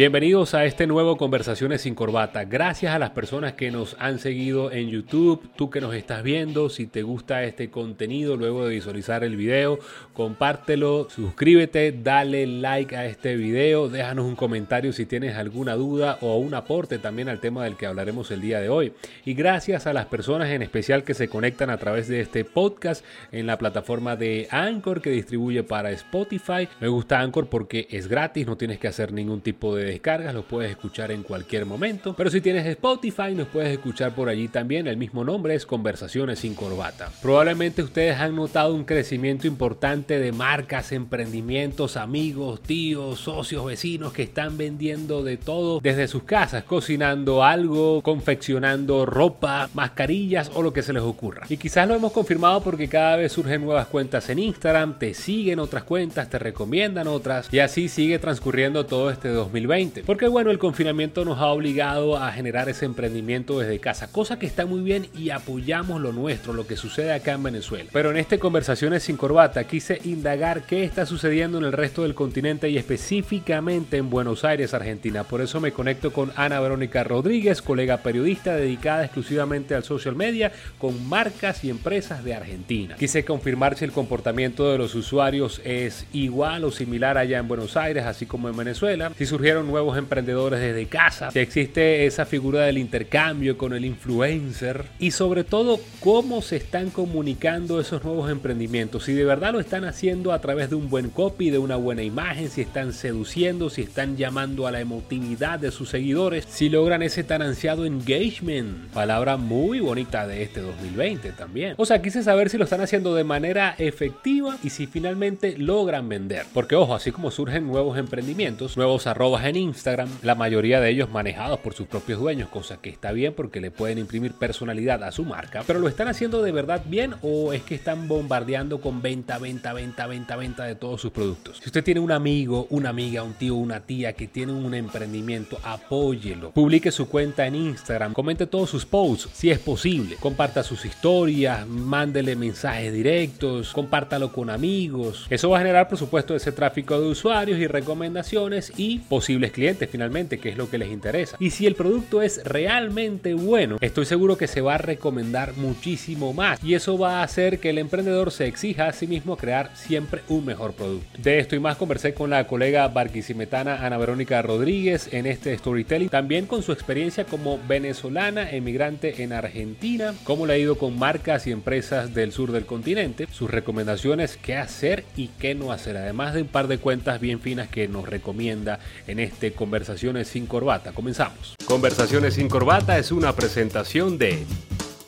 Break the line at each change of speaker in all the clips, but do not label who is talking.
Bienvenidos a este nuevo Conversaciones sin Corbata. Gracias a las personas que nos han seguido en YouTube, tú que nos estás viendo, si te gusta este contenido luego de visualizar el video, compártelo, suscríbete, dale like a este video, déjanos un comentario si tienes alguna duda o un aporte también al tema del que hablaremos el día de hoy. Y gracias a las personas en especial que se conectan a través de este podcast en la plataforma de Anchor que distribuye para Spotify. Me gusta Anchor porque es gratis, no tienes que hacer ningún tipo de descargas, los puedes escuchar en cualquier momento. Pero si tienes Spotify, nos puedes escuchar por allí también. El mismo nombre es Conversaciones sin Corbata. Probablemente ustedes han notado un crecimiento importante de marcas, emprendimientos, amigos, tíos, socios, vecinos que están vendiendo de todo desde sus casas, cocinando algo, confeccionando ropa, mascarillas o lo que se les ocurra. Y quizás lo hemos confirmado porque cada vez surgen nuevas cuentas en Instagram, te siguen otras cuentas, te recomiendan otras y así sigue transcurriendo todo este 2020 porque bueno, el confinamiento nos ha obligado a generar ese emprendimiento desde casa, cosa que está muy bien y apoyamos lo nuestro, lo que sucede acá en Venezuela. Pero en este Conversaciones sin Corbata quise indagar qué está sucediendo en el resto del continente y específicamente en Buenos Aires, Argentina. Por eso me conecto con Ana Verónica Rodríguez, colega periodista dedicada exclusivamente al social media con marcas y empresas de Argentina. Quise confirmar si el comportamiento de los usuarios es igual o similar allá en Buenos Aires, así como en Venezuela, si surgieron nuevos emprendedores desde casa, si existe esa figura del intercambio con el influencer y sobre todo cómo se están comunicando esos nuevos emprendimientos, si de verdad lo están haciendo a través de un buen copy, de una buena imagen, si están seduciendo, si están llamando a la emotividad de sus seguidores, si logran ese tan ansiado engagement, palabra muy bonita de este 2020 también. O sea, quise saber si lo están haciendo de manera efectiva y si finalmente logran vender. Porque ojo, así como surgen nuevos emprendimientos, nuevos arrobas en Instagram, la mayoría de ellos manejados por sus propios dueños, cosa que está bien porque le pueden imprimir personalidad a su marca, pero lo están haciendo de verdad bien o es que están bombardeando con venta, venta, venta, venta, venta de todos sus productos. Si usted tiene un amigo, una amiga, un tío, una tía que tiene un emprendimiento, apóyelo. Publique su cuenta en Instagram, comente todos sus posts si es posible, comparta sus historias, mándele mensajes directos, compártalo con amigos. Eso va a generar, por supuesto, ese tráfico de usuarios y recomendaciones y posibles clientes finalmente, que es lo que les interesa. Y si el producto es realmente bueno, estoy seguro que se va a recomendar muchísimo más. Y eso va a hacer que el emprendedor se exija a sí mismo crear siempre un mejor producto. De esto y más conversé con la colega barquisimetana Ana Verónica Rodríguez en este storytelling. También con su experiencia como venezolana emigrante en Argentina, cómo le ha ido con marcas y empresas del sur del continente, sus recomendaciones, qué hacer y qué no hacer. Además de un par de cuentas bien finas que nos recomienda en este de Conversaciones sin Corbata. Comenzamos. Conversaciones sin Corbata es una presentación de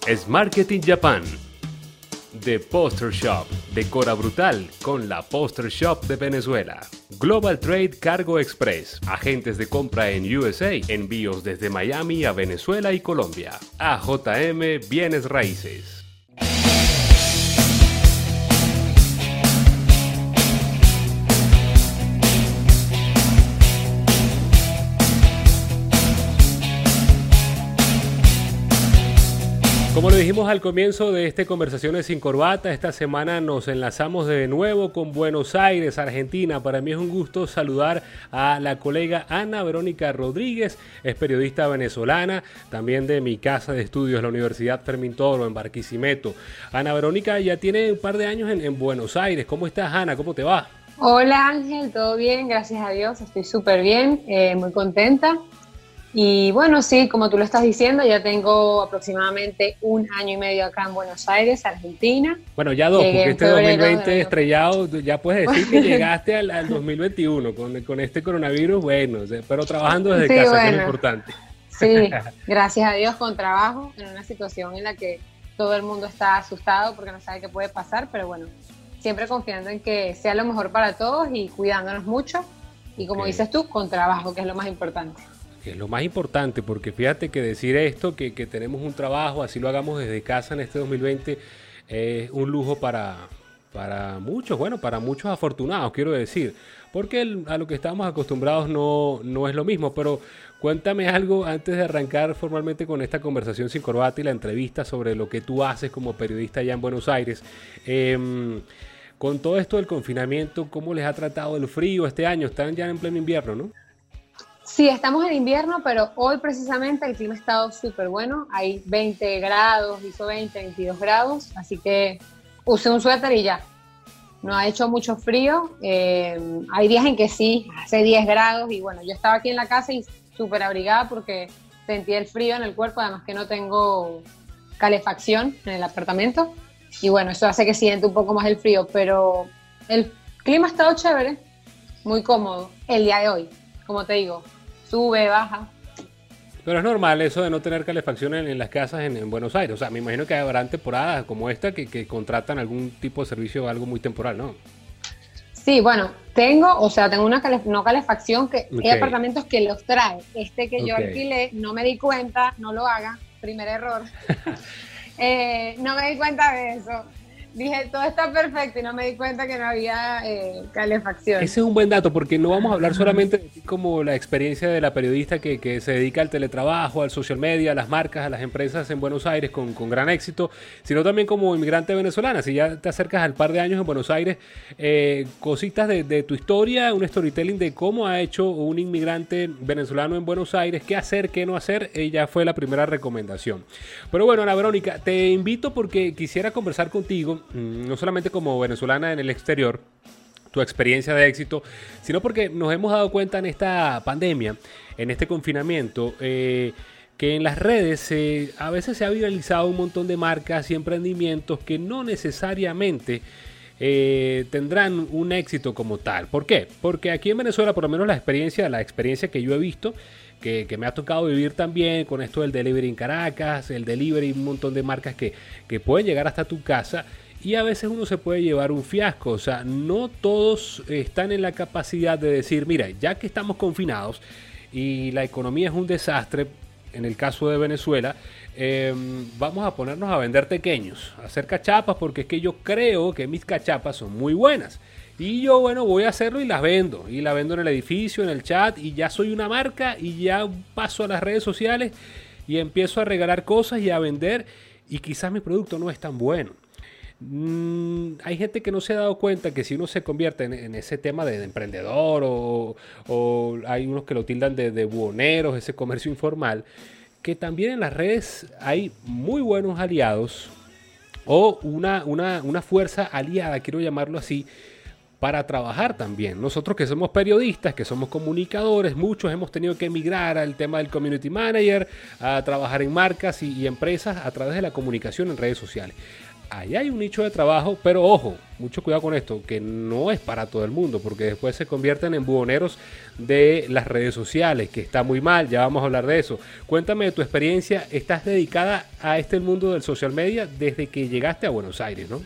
Es Marketing Japan, The Poster Shop, Decora Brutal con la Poster Shop de Venezuela. Global Trade Cargo Express, agentes de compra en USA, envíos desde Miami a Venezuela y Colombia. AJM Bienes Raíces. Como lo dijimos al comienzo de este Conversaciones sin Corbata, esta semana nos enlazamos de nuevo con Buenos Aires, Argentina. Para mí es un gusto saludar a la colega Ana Verónica Rodríguez, es periodista venezolana, también de mi casa de estudios, la Universidad Fermín Toro, en Barquisimeto. Ana Verónica ya tiene un par de años en, Buenos Aires. ¿Cómo estás, Ana? ¿Cómo te va?
Hola Ángel, todo bien, gracias a Dios, estoy súper bien, eh, muy contenta. Y bueno, sí, como tú lo estás diciendo, ya tengo aproximadamente un año y medio acá en Buenos Aires, Argentina.
Bueno, ya dos, porque este 2020 estrellado, ya puedes decir que llegaste al, 2021 con, con, este coronavirus, bueno, pero trabajando desde casa, que es importante.
Sí, gracias a Dios con trabajo, en una situación en la que todo el mundo está asustado porque no sabe qué puede pasar, pero bueno, siempre confiando en que sea lo mejor para todos y cuidándonos mucho. Y como dices tú, con trabajo, que es lo más importante
que es lo más importante, porque fíjate que decir esto, que, tenemos un trabajo, así lo hagamos desde casa en este 2020, es un lujo para, para muchos, bueno, para muchos afortunados, quiero decir, porque a lo que estamos acostumbrados no, no es lo mismo, pero cuéntame algo antes de arrancar formalmente con esta conversación sin corbata y la entrevista sobre lo que tú haces como periodista allá en Buenos Aires. Em, con todo esto del confinamiento, ¿cómo les ha tratado el frío este año? Están ya en pleno invierno, ¿no?
Sí, estamos en invierno, pero hoy precisamente el clima ha estado súper bueno. Hay 20 grados, hizo 20, 22 grados, así que use un suéter y ya. No ha hecho mucho frío. Eh, hay días en que sí, hace 10 grados y bueno, yo estaba aquí en la casa y súper abrigada porque sentí el frío en el cuerpo, además que no tengo calefacción en el apartamento. Y bueno, eso hace que siente un poco más el frío, pero el clima ha estado chévere, muy cómodo el día de hoy, como te digo, sube, baja.
Pero es normal eso de no tener calefacción en, las casas en, Buenos Aires. O sea, me imagino que habrán temporadas como esta que, contratan algún tipo de servicio o algo muy temporal, ¿no?
Sí, bueno, tengo, o sea, tengo una no calefacción que hay apartamentos que los trae. Este que yo alquilé, no me di cuenta, no lo haga, primer error. Eh, no me di cuenta de eso dije, todo está perfecto y no me di cuenta que no había eh, calefacción.
Ese es un buen dato porque no vamos a hablar solamente de como la experiencia de la periodista que, que, se dedica al teletrabajo, al social media, a las marcas, a las empresas en Buenos Aires con, con, gran éxito, sino también como inmigrante venezolana. Si ya te acercas al par de años en Buenos Aires, eh, cositas de, de, tu historia, un storytelling de cómo ha hecho un inmigrante venezolano en Buenos Aires, qué hacer, qué no hacer, ella fue la primera recomendación. Pero bueno, Ana Verónica, te invito porque quisiera conversar contigo no solamente como venezolana en el exterior, tu experiencia de éxito, sino porque nos hemos dado cuenta en esta pandemia, en este confinamiento, eh, que en las redes a veces se ha viralizado un montón de marcas y emprendimientos que no necesariamente eh, tendrán un éxito como tal. ¿Por qué? Porque aquí en Venezuela, por lo menos la experiencia, la experiencia que yo he visto, que, me ha tocado vivir también con esto del delivery en Caracas, el delivery, un montón de marcas que, que pueden llegar hasta tu casa y a veces uno se puede llevar un fiasco. O sea, no todos están en la capacidad de decir, mira, ya que estamos confinados y la economía es un desastre, en el caso de Venezuela, em, vamos a ponernos a vender pequeños, a hacer cachapas, porque es que yo creo que mis cachapas son muy buenas. Y yo, bueno, voy a hacerlo y las vendo. Y la vendo en el edificio, en el chat, y ya soy una marca, y ya paso a las redes sociales y empiezo a regalar cosas y a vender. Y quizás mi producto no es tan bueno. Mm, hay gente que no se ha dado cuenta que si uno se convierte en, ese tema de, emprendedor o, hay unos que lo tildan de, de buhoneros, ese comercio informal, que también en las redes hay muy buenos aliados o una, una, una fuerza aliada, quiero llamarlo así, para trabajar también. Nosotros que somos periodistas, que somos comunicadores, muchos hemos tenido que emigrar al tema del community manager, a trabajar en marcas y empresas a través de la comunicación en redes sociales ahí hay un nicho de trabajo, pero ojo, mucho cuidado con esto, que no es para todo el mundo, porque después se convierten en buhoneros de las redes sociales, que está muy mal, ya vamos a hablar de eso. Cuéntame de tu experiencia, estás dedicada a este mundo del social media desde que llegaste a Buenos Aires, ¿no?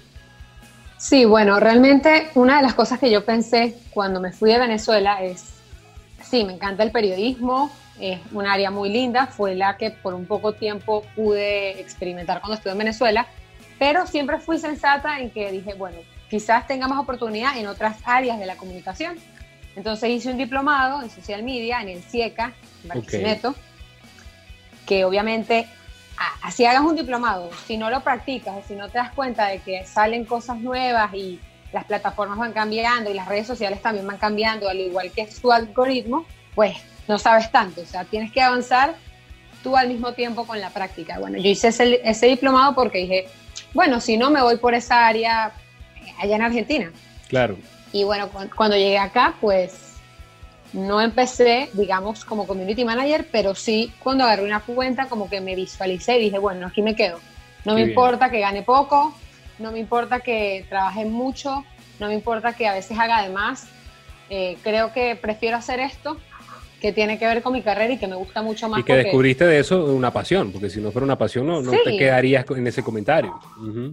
Sí, bueno, realmente una de las cosas que yo pensé cuando me fui de Venezuela es, sí, me encanta el periodismo, es un área muy linda, fue la que por un poco tiempo pude experimentar cuando estuve en Venezuela, pero siempre fui sensata en que dije, bueno, quizás tengamos oportunidad en otras áreas de la comunicación. Entonces hice un diplomado en social media en el CIECA, en Barquisimeto, que obviamente, así hagas un diplomado, si no lo practicas, si no te das cuenta de que salen cosas nuevas y las plataformas van cambiando y las redes sociales también van cambiando, al igual que su algoritmo, pues no sabes tanto. O sea, tienes que avanzar tú al mismo tiempo con la práctica. Bueno, yo hice ese, ese diplomado porque dije, bueno, si no, me voy por esa área eh, allá en Argentina.
Claro.
Y bueno, cuando llegué acá, pues no empecé, digamos, como community manager, pero sí cuando agarré una cuenta, como que me visualicé y dije, bueno, aquí me quedo. No me importa que gane poco, no me importa que trabaje mucho, no me importa que a veces haga de más. Eh, creo que prefiero hacer esto que tiene que ver con mi carrera y que me gusta mucho más.
Y que descubriste de eso una pasión, porque si no fuera una pasión no, no te quedarías en ese comentario.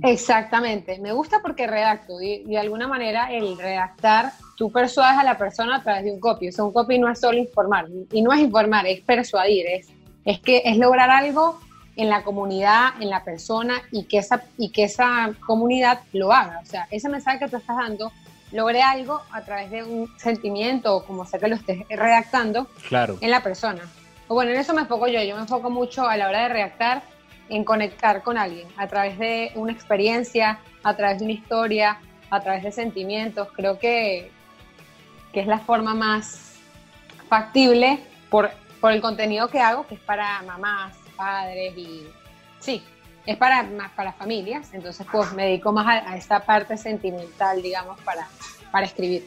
Exactamente, me gusta porque redacto y, de alguna manera el redactar, tú persuades a la persona a través de un copy, o sea, un copy no es solo informar, y no es informar, es persuadir, es, es, que, es lograr algo en la comunidad, en la persona y que, esa, y que esa comunidad lo haga, o sea, ese mensaje que tú estás dando logré algo a través de un sentimiento o como sea que lo estés redactando
claro.
en la persona. O bueno, en eso me enfoco yo. Yo me enfoco mucho a la hora de redactar en conectar con alguien a través de una experiencia, a través de una historia, a través de sentimientos. Creo que, que es la forma más factible por, por el contenido que hago, que es para mamás, padres y sí, es para más para familias, entonces pues me dedico más a, esta parte sentimental, digamos, para, para escribir.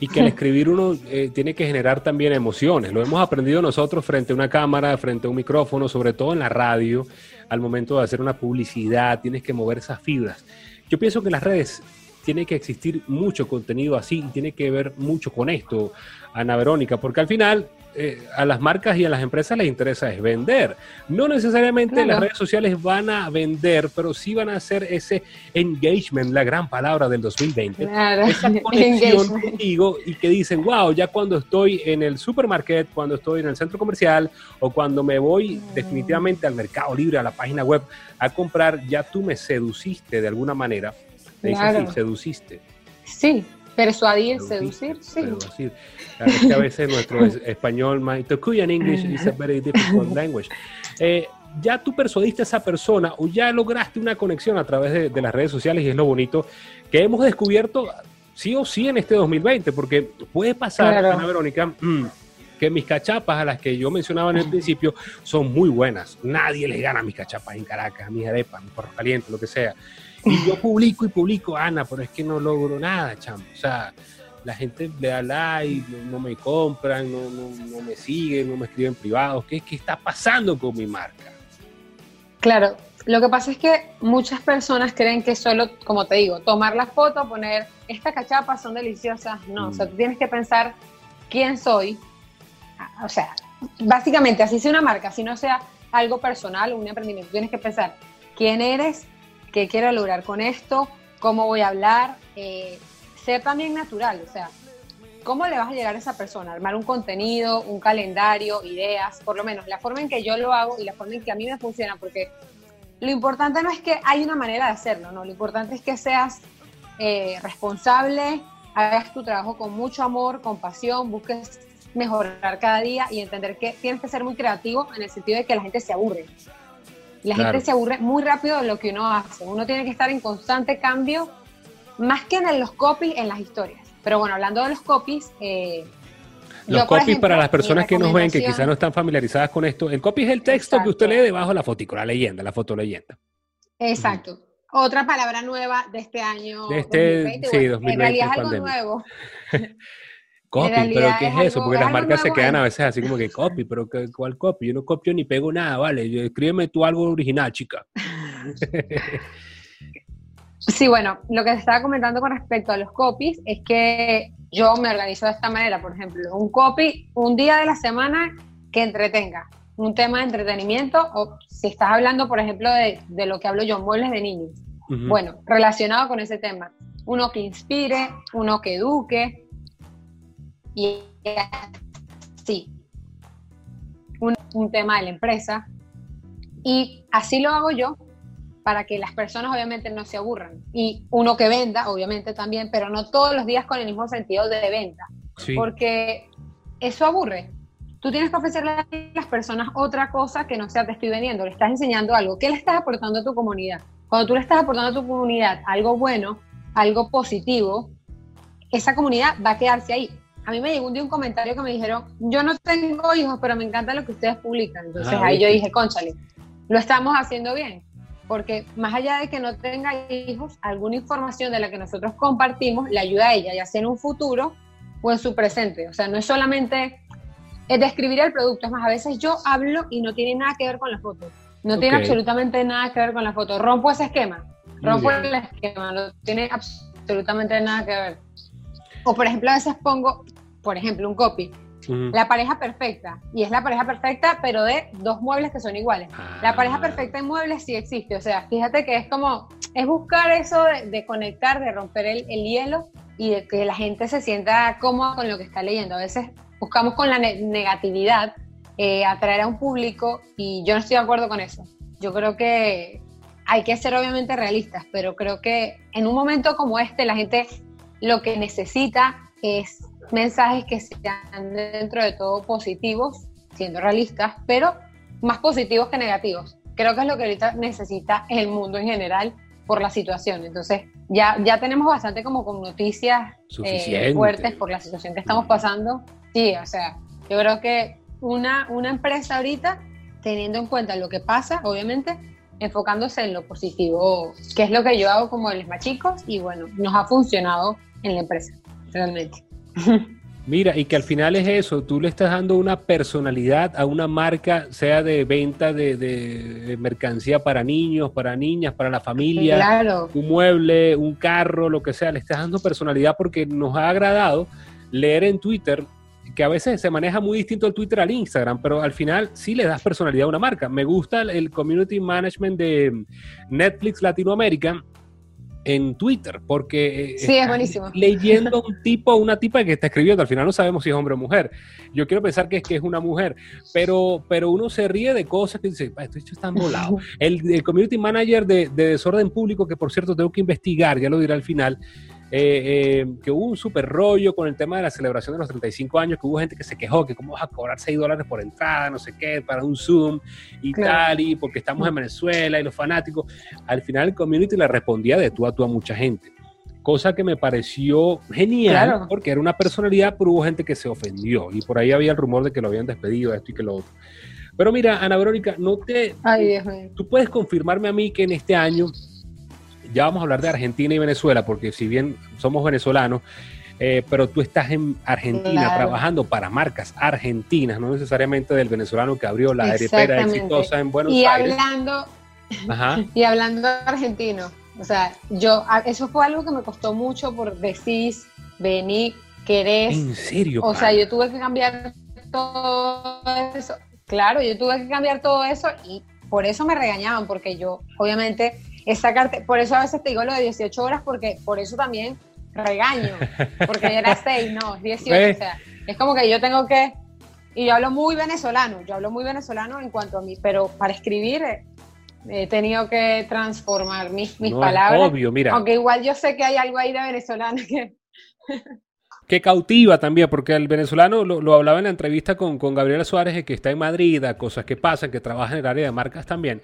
Y que al escribir uno eh, tiene que generar también emociones. Lo hemos aprendido nosotros frente a una cámara, frente a un micrófono, sobre todo en la radio, al momento de hacer una publicidad, tienes que mover esas fibras. Yo pienso que en las redes tiene que existir mucho contenido así tiene que ver mucho con esto, Ana Verónica, porque al final eh, a las marcas y a las empresas les interesa es vender. No necesariamente las redes sociales van a vender, pero sí van a hacer ese engagement, la gran palabra del 2020. Esa conexión contigo y que dicen, wow, ya cuando estoy en el supermarket, cuando estoy en el centro comercial o cuando me voy mm. definitivamente al mercado libre, a la página web a comprar, ya tú me seduciste de alguna manera. Me dices, seduciste.
Sí, Persuadir, seducir, sí. Seducir.
es que a veces nuestro español, my Tokuyan English is a very difficult language. Eh, ya tú persuadiste a esa persona o ya lograste una conexión a través de, las redes sociales y es lo bonito que hemos descubierto sí o sí en este 2020, porque puede pasar, Ana Verónica, mm, que mis cachapas a las que yo mencionaba en el principio son muy buenas. Nadie les gana a mis cachapas en Caracas, a mis arepas, a mis perros calientes, lo que sea. Y yo publico y publico, Ana, pero es que no logro nada, chamo. O sea, la gente le da like, no, me compran, no, no, me siguen, no me escriben privados. ¿Qué, ¿Qué está pasando con mi marca?
Claro, lo que pasa es que muchas personas creen que solo, como te digo, tomar la foto, poner estas cachapas son deliciosas. No, o sea, mm. tú tienes que pensar quién soy. O sea, básicamente, así sea una marca, si no sea algo personal un emprendimiento, tienes que pensar quién eres, qué quiero lograr con esto, cómo voy a hablar, eh, ser también natural, o sea, cómo le vas a llegar a esa persona, armar un contenido, un calendario, ideas, por lo menos la forma en que yo lo hago y la forma en que a mí me funciona, porque lo importante no es que hay una manera de hacerlo, no, lo importante es que seas eh, responsable, hagas tu trabajo con mucho amor, con pasión, busques mejorar cada día y entender que tienes que ser muy creativo en el sentido de que la gente se aburre. La gente se aburre muy rápido de lo que uno hace. Uno tiene que estar en constante cambio, más que en los copies, en las historias. Pero bueno, hablando de los copies... Eh,
los copies para las personas que nos ven, que quizás no están familiarizadas con esto, el copy es el texto que usted lee debajo de la foto, la leyenda, la foto leyenda.
Exacto. Otra palabra nueva de este año.
De este, sí, 2020. En realidad es algo nuevo. Copy, pero ¿qué es eso? Porque las marcas se quedan a veces así como que copy, pero ¿cuál copy? Yo no copio ni pego nada, ¿vale? Yo, escríbeme tú algo original, chica.
Sí, bueno, lo que te estaba comentando con respecto a los copies es que yo me organizo de esta manera, por ejemplo, un copy un día de la semana que entretenga, un tema de entretenimiento, o si estás hablando, por ejemplo, de, lo que hablo yo, muebles de niños, bueno, relacionado con ese tema, uno que inspire, uno que eduque, y así, un, un tema de la empresa. Y así lo hago yo para que las personas obviamente no se aburran. Y uno que venda, obviamente también, pero no todos los días con el mismo sentido de venta. Porque eso aburre. Tú tienes que ofrecerle a las personas otra cosa que no sea te estoy vendiendo, le estás enseñando algo. ¿Qué le estás aportando a tu comunidad? Cuando tú le estás aportando a tu comunidad algo bueno, algo positivo, esa comunidad va a quedarse ahí a mí me llegó un día un comentario que me dijeron, yo no tengo hijos, pero me encanta lo que ustedes publican. Entonces ah, ahí yo dije, conchale, lo estamos haciendo bien. Porque más allá de que no tenga hijos, alguna información de la que nosotros compartimos le ayuda a ella, ya sea en un futuro o en su presente. O sea, no es solamente describir el producto, es más, a veces yo hablo y no tiene nada que ver con la foto. No tiene absolutamente nada que ver con la foto. Rompo ese esquema, rompo el esquema, no tiene absolutamente nada que ver. O por ejemplo, a veces pongo, por ejemplo, un copy. La pareja perfecta. Y es la pareja perfecta, pero de dos muebles que son iguales. La ah. pareja perfecta en muebles sí existe. O sea, fíjate que es como, es buscar eso de, conectar, de romper el, hielo y de que la gente se sienta cómoda con lo que está leyendo. A veces buscamos con la negatividad eh, atraer a un público y yo no estoy de acuerdo con eso. Yo creo que hay que ser obviamente realistas, pero creo que en un momento como este la gente lo que necesita es mensajes que sean dentro de todo positivos, siendo realistas, pero más positivos que negativos. Creo que es lo que ahorita necesita el mundo en general por la situación. Entonces, ya, ya tenemos bastante como con noticias eh, fuertes por la situación que estamos pasando. Sí, o sea, yo creo que una, una empresa ahorita teniendo en cuenta lo que pasa, obviamente, enfocándose en lo positivo, que es lo que yo hago como los más chicos y bueno, nos ha funcionado en la empresa, realmente.
Mira, y que al final es eso, tú le estás dando una personalidad a una marca, sea de venta de, mercancía para niños, para niñas, para la familia, un mueble, un carro, lo que sea, le estás dando personalidad porque nos ha agradado leer en Twitter que a veces se maneja muy distinto el Twitter al Instagram, pero al final sí le das personalidad a una marca. Me gusta el community management de Netflix Latinoamérica, en Twitter, porque
eh, sí, es buenísimo.
leyendo un tipo, una tipa que está escribiendo, al final no sabemos si es hombre o mujer. Yo quiero pensar que es que es una mujer, pero, pero uno se ríe de cosas que dice, esto está volado. El, el community manager de, de, Desorden Público, que por cierto tengo que investigar, ya lo diré al final, eh, eh, que hubo un super rollo con el tema de la celebración de los 35 años, que hubo gente que se quejó, que cómo vas a cobrar 6 dólares por entrada, no sé qué, para un Zoom y tal, y porque estamos en Venezuela y los fanáticos. Al final el community le respondía de tú a tú a mucha gente. Cosa que me pareció genial, porque era una personalidad, pero hubo gente que se ofendió, y por ahí había el rumor de que lo habían despedido, esto y que lo otro. Pero mira, Ana Verónica, no te... tú puedes confirmarme a mí que en este año ya vamos a hablar de Argentina y Venezuela, porque si bien somos venezolanos, eh, pero tú estás en Argentina trabajando para marcas argentinas, no necesariamente del venezolano que abrió la aerepera exitosa en Buenos
y
Aires.
Hablando, Y hablando argentino, o sea, yo, eso fue algo que me costó mucho por decir, venir, querés.
¿En serio?
O sea, yo tuve que cambiar todo eso. Claro, yo tuve que cambiar todo eso y por eso me regañaban, porque yo, obviamente, sacarte, por eso a veces te digo lo de 18 horas, porque por eso también regaño, porque era 6, no, 18, o sea, es como que yo tengo que, y yo hablo muy venezolano, yo hablo muy venezolano en cuanto a mí, pero para escribir eh, he tenido que transformar mis, mis palabras.
Obvio, mira.
Aunque igual yo sé que hay algo ahí de venezolano que...
que cautiva también, porque el venezolano lo, hablaba en la entrevista con, con, Gabriela Suárez, que está en Madrid, cosas que pasan, que trabaja en el área de marcas también.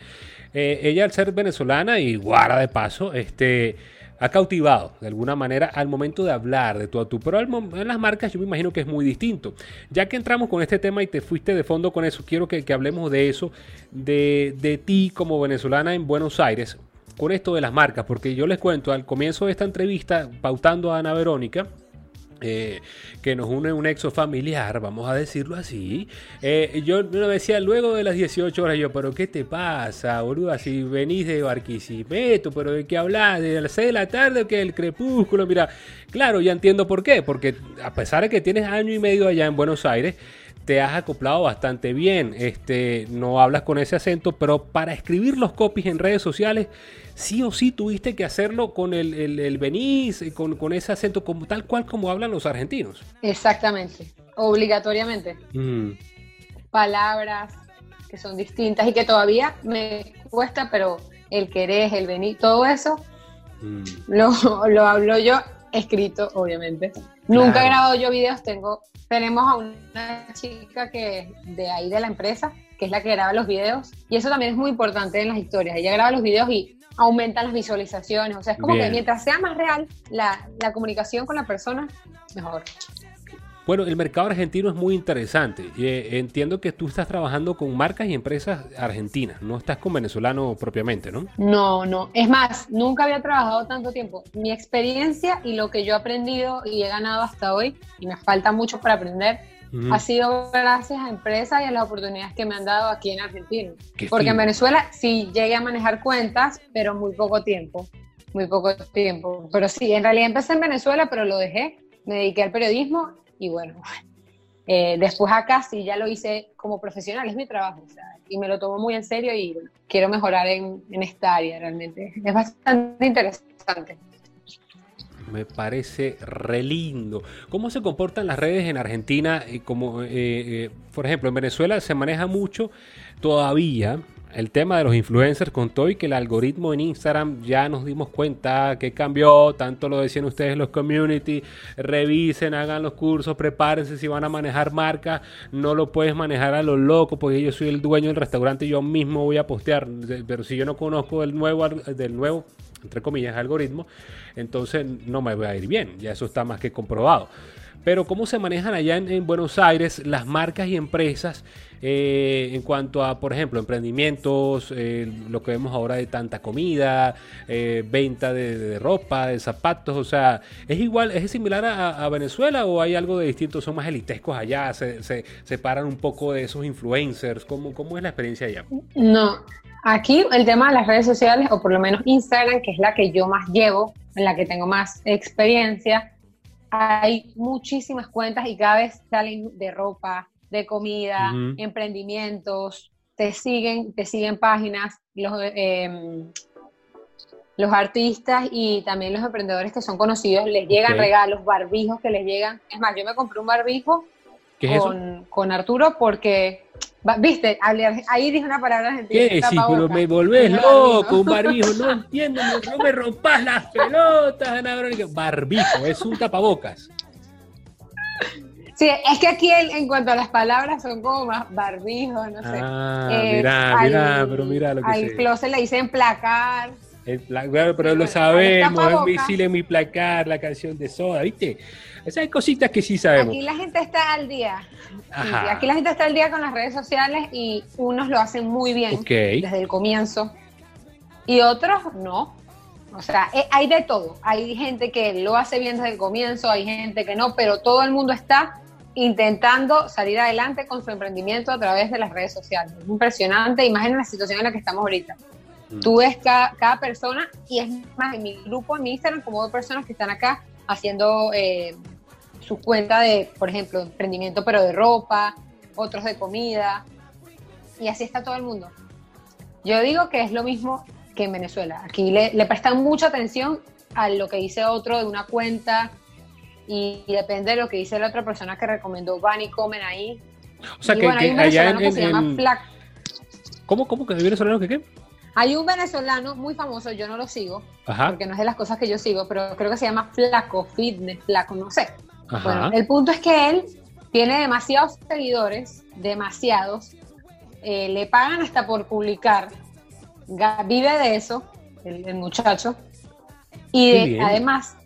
Eh, ella, al ser venezolana y guarda de paso, este, ha cautivado de alguna manera al momento de hablar de tú a tú. Pero en las marcas yo me imagino que es muy distinto. Ya que entramos con este tema y te fuiste de fondo con eso, quiero que, hablemos de eso, de, de ti como venezolana en Buenos Aires, con esto de las marcas, porque yo les cuento al comienzo de esta entrevista, pautando a Ana Verónica, eh, que nos une un exo familiar, vamos a decirlo así. Eh, yo me decía luego de las 18 horas, yo, pero ¿qué te pasa, boludo? Si venís de Barquisimeto, pero ¿de qué hablas? ¿De las 6 de la tarde o que el crepúsculo? Mira, claro, ya entiendo por qué, porque a pesar de que tienes año y medio allá en Buenos Aires, te has acoplado bastante bien. Este, no hablas con ese acento, pero para escribir los copies en redes sociales, sí o sí tuviste que hacerlo con el, el, Benís, con, con, ese acento como, tal cual como hablan los argentinos.
Exactamente, obligatoriamente. Mm. Palabras que son distintas y que todavía me cuesta, pero el querés, el venir, todo eso, mm. lo, lo hablo yo escrito, obviamente. Nunca he grabado yo videos, tengo, tenemos a una chica que de ahí de la empresa, que es la que graba los videos, y eso también es muy importante en las historias. Ella graba los videos y aumenta las visualizaciones, o sea, es como que mientras sea más real la, la comunicación con la persona, mejor.
Bueno, el mercado argentino es muy interesante. Eh, entiendo que tú estás trabajando con marcas y empresas argentinas, no estás con venezolano propiamente, ¿no?
No, no. Es más, nunca había trabajado tanto tiempo. Mi experiencia y lo que yo he aprendido y he ganado hasta hoy, y me falta mucho para aprender, ha sido gracias a empresas y a las oportunidades que me han dado aquí en Argentina. Porque en Venezuela sí llegué a manejar cuentas, pero muy poco tiempo. Muy poco tiempo. Pero sí, en realidad empecé en Venezuela, pero lo dejé. Me dediqué al periodismo y bueno, eh, después acá sí ya lo hice como profesional, es mi trabajo, y me lo tomo muy en serio y quiero mejorar en, esta área realmente. Es bastante interesante.
Me parece re lindo. ¿Cómo se comportan las redes en Argentina? Como, eh, eh, por ejemplo, en Venezuela se maneja mucho todavía el tema de los influencers con todo y que el algoritmo en Instagram ya nos dimos cuenta que cambió, tanto lo decían ustedes los community, revisen, hagan los cursos, prepárense si van a manejar marcas, no lo puedes manejar a lo loco porque yo soy el dueño del restaurante y yo mismo voy a postear, pero si yo no conozco el nuevo del nuevo entre comillas algoritmo, entonces no me va a ir bien, ya eso está más que comprobado. Pero ¿cómo se manejan allá en, Buenos Aires las marcas y empresas eh, en cuanto a, por ejemplo, emprendimientos, eh, lo que vemos ahora de tanta comida, eh, venta de, ropa, de zapatos? O sea, ¿es igual, es similar a, Venezuela o hay algo de distinto? ¿Son más elitescos allá? ¿Se, se separan un poco de esos influencers? ¿Cómo, ¿Cómo es la experiencia allá?
No, aquí el tema de las redes sociales, o por lo menos Instagram, que es la que yo más llevo, en la que tengo más experiencia, hay muchísimas cuentas y cada vez salen de ropa, de comida, emprendimientos, te siguen, te siguen páginas, los, em, los artistas y también los emprendedores que son conocidos, les llegan regalos, barbijos que les llegan. Es más, yo me compré un barbijo con, con Arturo porque Viste, ahí dije una palabra argentina.
¿Qué? Sí, pero me volvés loco, un barbijo. No entiendo, no me rompas las pelotas, Ana Verónica. Barbijo, es un tapabocas.
Sí, es que aquí en, cuanto a las palabras son como más barbijo, no sé.
Ah, eh, mirá, mirá, pero mirá lo que
Al closet le dicen placar.
El placar, pero lo sabemos, es visible en mi placar, la canción de Soda, ¿viste? Esas cositas que sí sabemos.
Aquí la gente está al día. Aquí la gente está al día con las redes sociales y unos lo hacen muy bien desde el comienzo y otros no. O sea, eh, hay de todo. Hay gente que lo hace bien desde el comienzo, hay gente que no, pero todo el mundo está intentando salir adelante con su emprendimiento a través de las redes sociales. Es impresionante, imagínate la situación en la que estamos ahorita. Mm. Tú ves cada, cada, persona, y es más, en mi grupo, en mi Instagram, como dos personas que están acá haciendo eh, su cuenta de, por ejemplo, emprendimiento pero de ropa, otros de comida, y así está todo el mundo. Yo digo que es lo mismo que en Venezuela. Aquí le, prestan mucha atención a lo que dice otro de una cuenta y, depende de lo que dice la otra persona que recomendó van y comen ahí.
O sea, que, hay un venezolano que se llama Flac. ¿Cómo, cómo que venezolano que qué?
Hay un venezolano muy famoso, yo no lo sigo, porque no es de las cosas que yo sigo, pero creo que se llama Flaco Fitness, Flaco, no sé. Bueno, el punto es que él tiene demasiados seguidores, demasiados, eh, le pagan hasta por publicar, vive de eso, el, muchacho, y además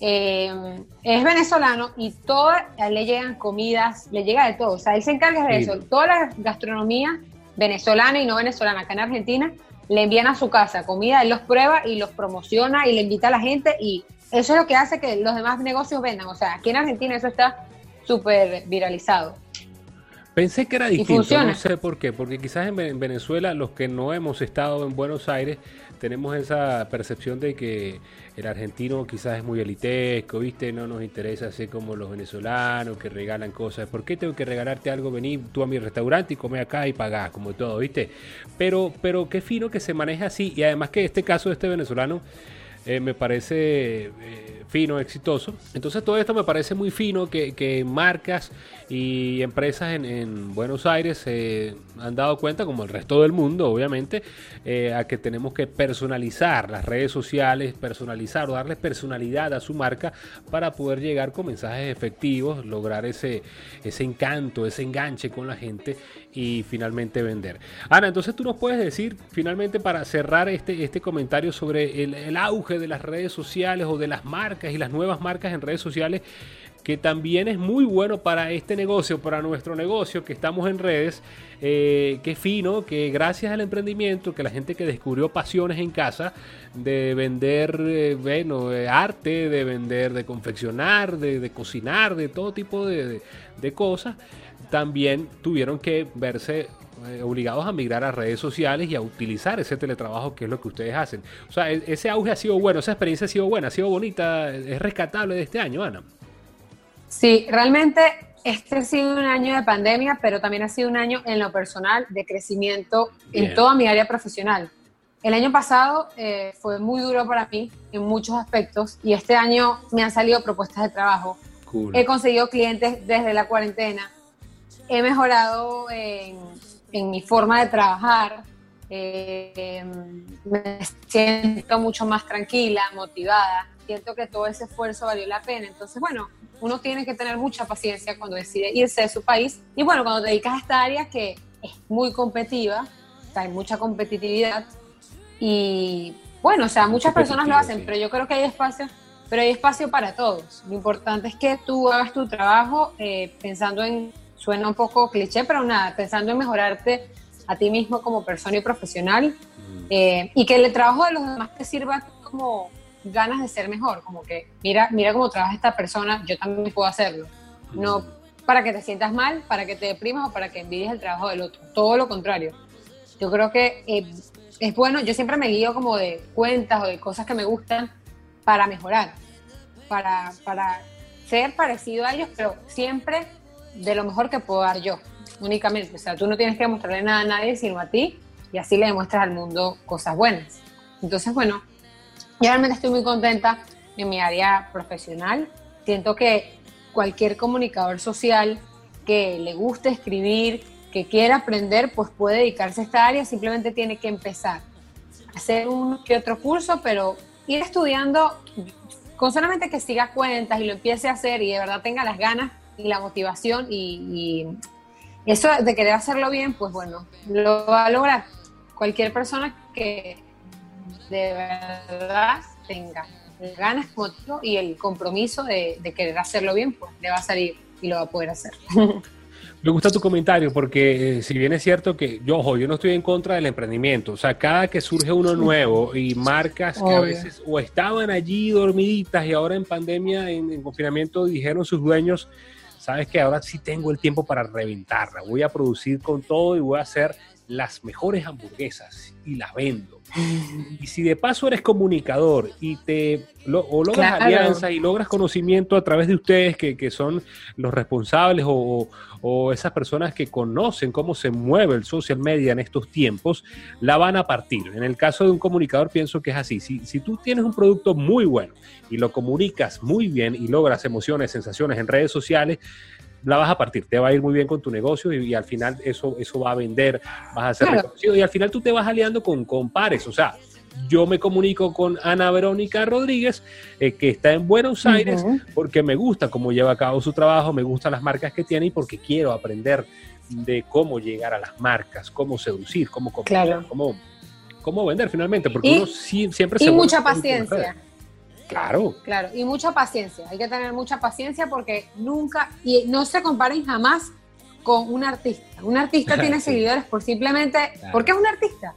eh, es venezolano y todo, le llegan comidas, le llega de todo, o sea, él se encarga de eso, toda la gastronomía venezolana y no venezolana acá en Argentina le envían a su casa comida, él los prueba y los promociona y le invita a la gente y eso es lo que hace que los demás negocios vendan. O sea, aquí en Argentina eso está súper viralizado.
Pensé que era distinto, no sé por qué, porque quizás en Venezuela los que no hemos estado en Buenos Aires tenemos esa percepción de que el argentino quizás es muy elitesco, ¿viste? No nos interesa así como los venezolanos que regalan cosas. ¿Por qué tengo que regalarte algo? Venir tú a mi restaurante y come acá y pagás, como todo, ¿viste? Pero, pero qué fino que se maneja así y además que este caso de este venezolano eh, me parece eh, fino, exitoso. Entonces todo esto me parece muy fino que, marcas y empresas en, Buenos Aires se han dado cuenta, como el resto del mundo, obviamente, eh, a que tenemos que personalizar las redes sociales, personalizar o darle personalidad a su marca para poder llegar con mensajes efectivos, lograr ese, ese encanto, ese enganche con la gente y finalmente vender. Ana, entonces tú nos puedes decir, finalmente para cerrar este, este comentario sobre el, auge de las redes sociales o de las marcas y las nuevas marcas en redes sociales, que también es muy bueno para este negocio, para nuestro negocio, que estamos en redes, eh, que fino, que gracias al emprendimiento, que la gente que descubrió pasiones en casa, de vender, eh, bueno, arte, de vender, de confeccionar, de, cocinar, de todo tipo de, de cosas, también tuvieron que verse eh, obligados a migrar a redes sociales y a utilizar ese teletrabajo que es lo que ustedes hacen. O sea, e-, ese auge ha sido bueno, esa experiencia ha sido buena, ha sido bonita, es rescatable de este año, Ana.
Sí, realmente este ha sido un año de pandemia, pero también ha sido un año en lo personal de crecimiento en toda mi área profesional. El año pasado eh, fue muy duro para mí en muchos aspectos y este año me han salido propuestas de trabajo. He conseguido clientes desde la cuarentena he mejorado en, mi forma de trabajar, eh, me siento mucho más tranquila, motivada, siento que todo ese esfuerzo valió la pena. Entonces, bueno, uno tiene que tener mucha paciencia cuando decide irse de su país y bueno, cuando te dedicas a esta área que es muy competitiva, hay mucha competitividad y bueno, o sea, muchas personas lo hacen, pero yo creo que hay espacios pero hay espacio para todos. Lo importante es que tú hagas tu trabajo eh, pensando en, suena un poco cliché, pero nada, pensando en mejorarte a ti mismo como persona y profesional mm. eh, y que el trabajo de los demás te sirva como ganas de ser mejor, como que mira, mira cómo trabaja esta persona, yo también puedo hacerlo. No mm. para que te sientas mal, para que te deprimas o para que envidies el trabajo del otro, todo lo contrario. Yo creo que eh, es bueno, yo siempre me guío como de cuentas o de cosas que me gustan para mejorar, para, para ser parecido a ellos, pero siempre de lo mejor que puedo dar yo, únicamente. O sea, tú no tienes que demostrarle nada a nadie sino a ti y así le demuestras al mundo cosas buenas. Entonces, bueno, yo realmente estoy muy contenta en mi área profesional. Siento que cualquier comunicador social que le guste escribir, que quiera aprender, pues puede dedicarse a esta área, simplemente tiene que empezar. Hacer un que otro curso, pero ir estudiando con solamente que siga cuentas y lo empiece a hacer y de verdad tenga las ganas y la motivación y, eso de querer hacerlo bien, pues bueno, lo va a lograr. Cualquier persona que de verdad tenga ganas y el compromiso de, de querer hacerlo bien, pues le va a salir y lo va a poder hacer.
Me gusta tu comentario porque eh, si bien es cierto que yo, ojo, yo no estoy en contra del emprendimiento, o sea, cada que surge uno nuevo y marcas que a veces o estaban allí dormiditas y ahora en pandemia, en, en, confinamiento, dijeron sus dueños, sabes que ahora sí tengo el tiempo para reventarla, voy a producir con todo y voy a hacer las mejores hamburguesas y las vendo. Y si de paso eres comunicador y te o logras alianzas y logras conocimiento a través de ustedes que, que son los responsables o, o, esas personas que conocen cómo se mueve el social media en estos tiempos, la van a partir. En el caso de un comunicador pienso que es así. Si, si tú tienes un producto muy bueno y lo comunicas muy bien y logras emociones, sensaciones en redes sociales, la vas a partir, te va a ir muy bien con tu negocio y, al final eso, eso va a vender, vas a ser reconocido y al final tú te vas aliando con, con pares, o sea, yo me comunico con Ana Verónica Rodríguez, eh, que está en Buenos Aires, porque me gusta cómo lleva a cabo su trabajo, me gustan las marcas que tiene y porque quiero aprender de cómo llegar a las marcas, cómo seducir, cómo, cómo, cómo, vender finalmente, porque uno siempre
se... Y mucha paciencia.
Claro.
Claro, y mucha paciencia. Hay que tener mucha paciencia porque nunca, y no se comparen jamás con un artista. Un artista tiene seguidores por simplemente, porque es un artista.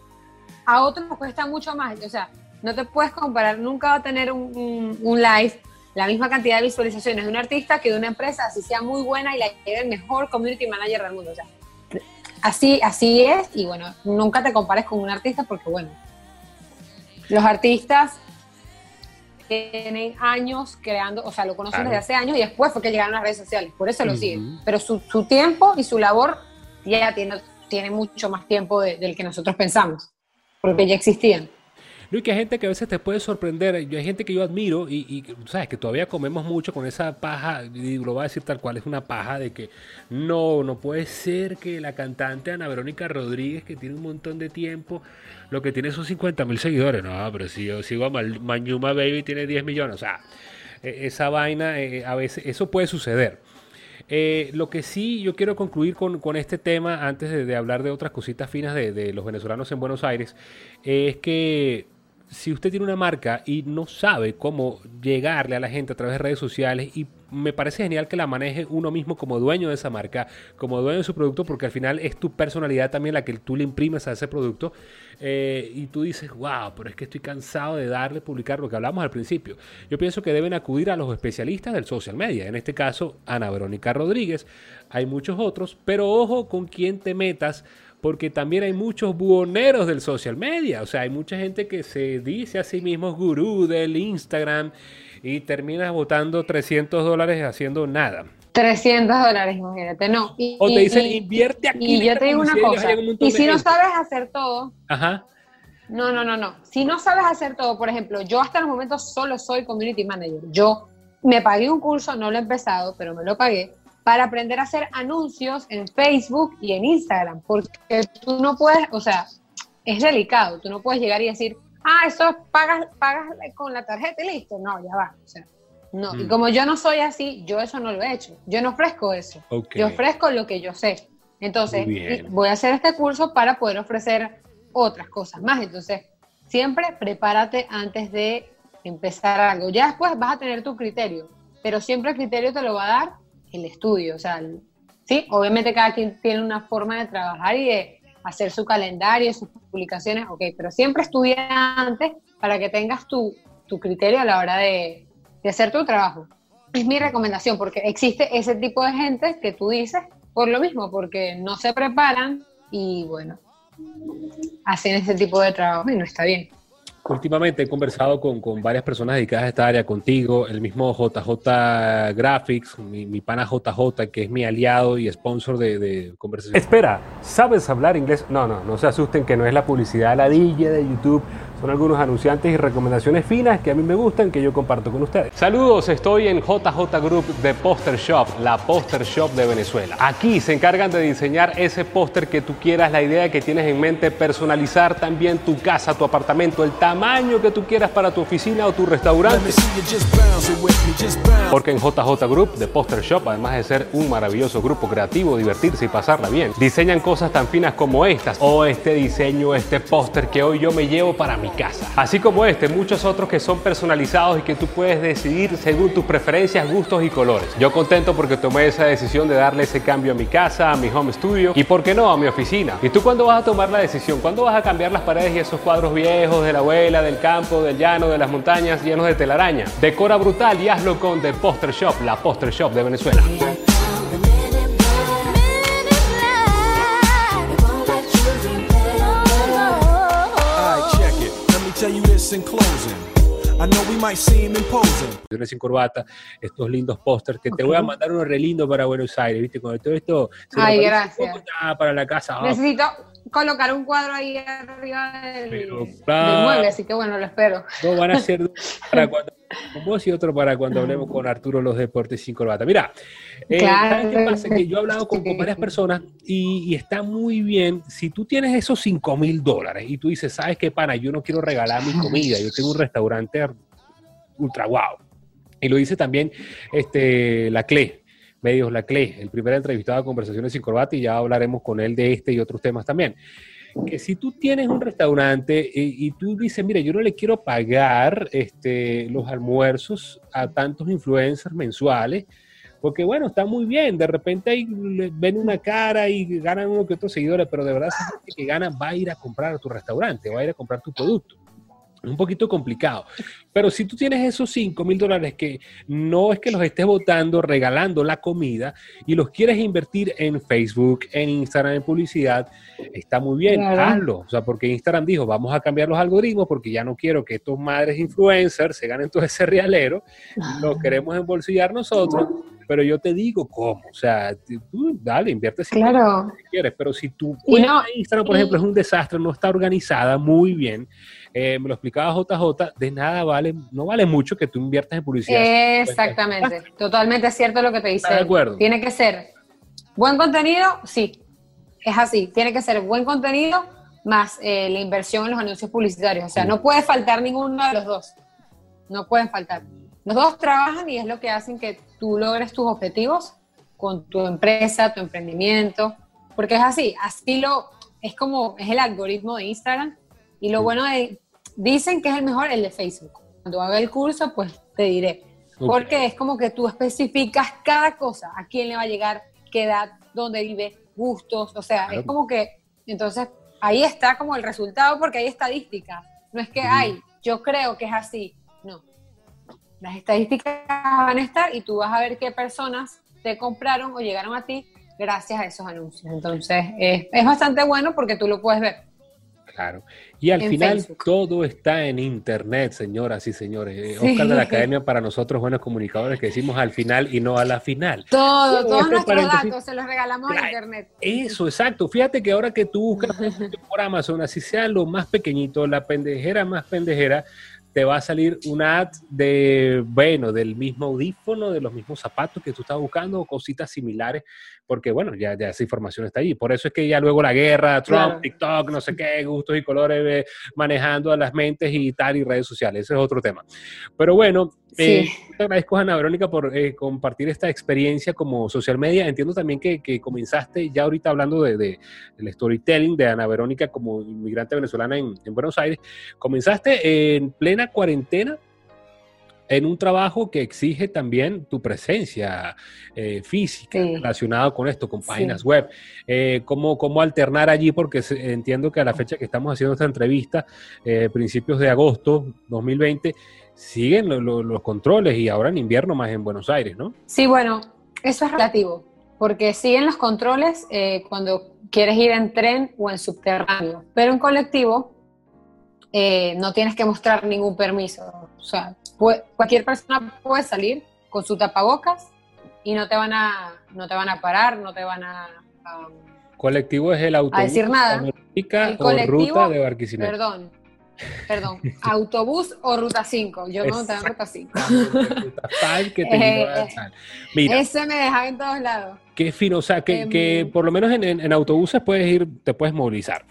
A otros nos cuesta mucho más. O sea, no te puedes comparar, nunca va a tener un, live la misma cantidad de visualizaciones de un artista que de una empresa, así sea muy buena y la lleve el mejor community manager del mundo. O sea, así, así es, y bueno, nunca te compares con un artista porque, bueno, los artistas tienen años creando, o sea, lo conocen desde hace años y después fue que llegaron las redes sociales, por eso lo siguen. Pero su, tiempo y su labor ya tiene, tiene mucho más tiempo del que nosotros pensamos, porque ya existían.
No, y que hay gente que a veces te puede sorprender. Yo hay gente que yo admiro y, y sabes que todavía comemos mucho con esa paja, y lo voy a decir tal cual, es una paja de que no, no puede ser que la cantante Ana Verónica Rodríguez, que tiene un montón de tiempo, lo que tiene son 50 mil seguidores. No, pero si yo sigo a Mañuma Baby tiene 10 millones. O sea, e, esa vaina, eh, a veces, eso puede suceder. Eh, lo que sí yo quiero concluir con, con este tema, antes de, hablar de otras cositas finas de, de, los venezolanos en Buenos Aires, es que si usted tiene una marca y no sabe cómo llegarle a la gente a través de redes sociales y me parece genial que la maneje uno mismo como dueño de esa marca, como dueño de su producto, porque al final es tu personalidad también la que tú le imprimes a ese producto eh, y tú dices, wow, pero es que estoy cansado de darle, publicar lo que hablamos al principio. Yo pienso que deben acudir a los especialistas del social media, en este caso Ana Verónica Rodríguez, hay muchos otros, pero ojo con quién te metas porque también hay muchos buhoneros del social media, o sea, hay mucha gente que se dice a sí mismo gurú del Instagram y terminas votando 300 dólares haciendo nada.
300 dólares, imagínate, no.
o te dicen, invierte aquí.
Y yo te digo una cosa, y si no sabes hacer todo, Ajá. No, no, no, no. Si no sabes hacer todo, por ejemplo, yo hasta el momento solo soy community manager. Yo me pagué un curso, no lo he empezado, pero me lo pagué para aprender a hacer anuncios en Facebook y en Instagram, porque tú no puedes, o sea, es delicado, tú no puedes llegar y decir, ah, eso pagas, pagas con la tarjeta y listo, no, ya va, o sea, no, y mm. como yo no soy así, yo eso no lo he hecho, yo no ofrezco eso, yo ofrezco lo que yo sé, entonces voy a hacer este curso para poder ofrecer otras cosas más, entonces siempre prepárate antes de empezar algo. Ya después vas a tener tu criterio, pero siempre el criterio te lo va a dar el estudio. O sea, sí, obviamente cada quien tiene una forma de trabajar y de hacer su calendario, sus publicaciones, ok, pero siempre estudia antes para que tengas tu, tu criterio a la hora de, de hacer tu trabajo. Es mi recomendación, porque existe ese tipo de gente que tú dices por lo mismo, porque no se preparan y bueno, hacen ese tipo de trabajo y no está bien.
Últimamente he conversado con, con, varias personas dedicadas a esta área, contigo, el mismo JJ Graphics, mi, mi pana JJ, que es mi aliado y sponsor de, de conversación. Espera, ¿sabes hablar inglés? No, no, no se asusten que no es la publicidad ladilla de YouTube son algunos anunciantes y recomendaciones finas que a mí me gustan que yo comparto con ustedes. Saludos, estoy en JJ Group de Poster Shop, la Poster Shop de Venezuela. Aquí se encargan de diseñar ese póster que tú quieras, la idea que tienes en mente, personalizar también tu casa, tu apartamento, el tamaño que tú quieras para tu oficina o tu restaurante. Porque en JJ Group de Poster Shop, además de ser un maravilloso grupo creativo, divertirse y pasarla bien, diseñan cosas tan finas como estas o este diseño, este póster que hoy yo me llevo para casa. Así como este, muchos otros que son personalizados y que tú puedes decidir según tus preferencias, gustos y colores. Yo contento porque tomé esa decisión de darle ese cambio a mi casa, a mi home studio y, ¿por qué no, a mi oficina? ¿Y tú cuándo vas a tomar la decisión? ¿Cuándo vas a cambiar las paredes y esos cuadros viejos de la abuela, del campo, del llano, de las montañas llenos de telaraña? Decora brutal y hazlo con The Poster Shop, la Poster Shop de Venezuela. In closing. I know we might seem imposing. Sin corbata, estos lindos pósters que okay. te voy a mandar uno re lindo para Buenos Aires, ¿viste? Con todo esto.
Ay, gracias.
Para la casa.
Necesito colocar un cuadro ahí arriba del, Pero, del mueble, así que bueno, lo espero.
No, van a ser para cuando con vos y otro para cuando hablemos con Arturo los deportes sin corbata. Mira, eh, claro. ¿sabes qué pasa? Que yo he hablado con, con varias personas y, y, está muy bien. Si tú tienes esos 5 mil dólares y tú dices, ¿sabes qué, pana? Yo no quiero regalar mi comida, yo tengo un restaurante ultra guau. Y lo dice también este, la CLE, Medios La CLE, el primer entrevistado a Conversaciones sin Corbata, y ya hablaremos con él de este y otros temas también. Que si tú tienes un restaurante y, y, tú dices, mire, yo no le quiero pagar este, los almuerzos a tantos influencers mensuales, porque bueno, está muy bien, de repente ahí ven una cara y ganan uno que otros seguidores, pero de verdad que gana va a ir a comprar a tu restaurante, va a ir a comprar tu producto un poquito complicado. Pero si tú tienes esos 5 mil dólares que no es que los estés votando, regalando la comida y los quieres invertir en Facebook, en Instagram, en publicidad, está muy bien, claro. hazlo. O sea, porque Instagram dijo, vamos a cambiar los algoritmos porque ya no quiero que estos madres influencers se ganen todo ese realero, lo queremos embolsillar nosotros. Pero yo te digo cómo, o sea, tú dale, invierte si
claro.
quieres, pero si tu cuenta no, Instagram, por y... ejemplo, es un desastre, no está organizada muy bien, eh, me lo explicaba JJ, de nada vale, no vale mucho que tú inviertas en publicidad.
Exactamente, totalmente cierto lo que te dice.
De acuerdo.
Tiene que ser buen contenido, sí, es así, tiene que ser buen contenido más eh, la inversión en los anuncios publicitarios, o sea, sí. no puede faltar ninguno de los dos, no pueden faltar. Los dos trabajan y es lo que hacen que tú logres tus objetivos con tu empresa, tu emprendimiento, porque es así, así lo, es como, es el algoritmo de Instagram y lo bueno de, dicen que es el mejor el de Facebook. Cuando haga el curso, pues te diré. Okay. Porque es como que tú especificas cada cosa, a quién le va a llegar, qué edad, dónde vive, gustos, o sea, claro. es como que, entonces, ahí está como el resultado porque hay estadísticas. No es que, uh -huh. ay, yo creo que es así. No. Las estadísticas van a estar y tú vas a ver qué personas te compraron o llegaron a ti gracias a esos anuncios. Entonces, es, es bastante bueno porque tú lo puedes ver.
Claro. Y al en final Facebook. todo está en Internet, señoras y señores. Sí. Oscar de la Academia para nosotros, buenos comunicadores, que decimos al final y no a la final.
Todo, todos nuestros datos se los regalamos claro, a Internet.
Eso, exacto. Fíjate que ahora que tú buscas por Amazon, así sea lo más pequeñito, la pendejera más pendejera, te va a salir una ad de, bueno, del mismo audífono, de los mismos zapatos que tú estás buscando o cositas similares, porque bueno, ya, ya esa información está ahí. Por eso es que ya luego la guerra, Trump, claro. TikTok, no sé qué, gustos y colores eh, manejando a las mentes y tal, y redes sociales. Ese es otro tema. Pero bueno, sí. eh, te agradezco, Ana Verónica, por eh, compartir esta experiencia como social media. Entiendo también que, que comenzaste ya ahorita hablando de, de, del storytelling de Ana Verónica como inmigrante venezolana en, en Buenos Aires. Comenzaste en plena cuarentena en un trabajo que exige también tu presencia eh, física relacionada con esto, con páginas web. Eh, ¿cómo, ¿cómo, alternar allí? Porque entiendo que a la fecha que estamos haciendo esta entrevista, eh, principios de agosto 2020, siguen los controles y ahora en invierno más en Buenos Aires, ¿no?
Sí, bueno, eso es relativo, porque siguen los controles cuando quieres ir en tren o en subterráneo, pero en colectivo no tienes que mostrar ningún permiso. O sea, cualquier persona puede salir con su tapabocas y no te van a, no te van a parar, no te van a...
colectivo es el autobús.
A decir nada.
El o ruta de Barquisimeto.
Perdón, perdón, autobús o ruta 5. Yo no tengo ruta 5.
que te eh,
Mira, ese me deja en todos lados.
Qué fino, o sea, que, que em, por lo menos en, en, autobuses puedes ir, te puedes movilizar.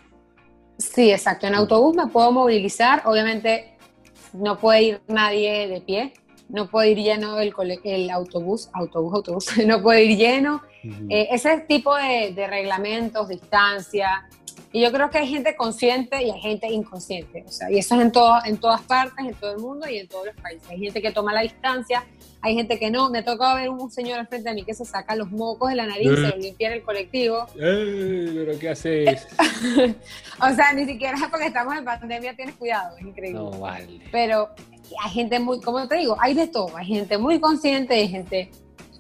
Sí, exacto. En autobús me puedo movilizar. Obviamente no puede ir nadie de pie, no puede ir lleno el, el autobús, autobús, autobús, no puede ir lleno. Eh, ese tipo de, reglamentos, distancia. Y yo creo que hay gente consciente y hay gente inconsciente. O sea, y eso es en, todo, en todas partes, en todo el mundo y en todos los países. Hay gente que toma la distancia, hay gente que no. Me tocó ver un señor al frente de mí que se saca los mocos de la nariz, y se lo limpia en el colectivo.
¿Pero qué haces?
o sea, ni siquiera porque estamos en pandemia tienes cuidado, es increíble.
No, vale.
Pero hay gente muy, como te digo, hay de todo. Hay gente muy consciente y hay gente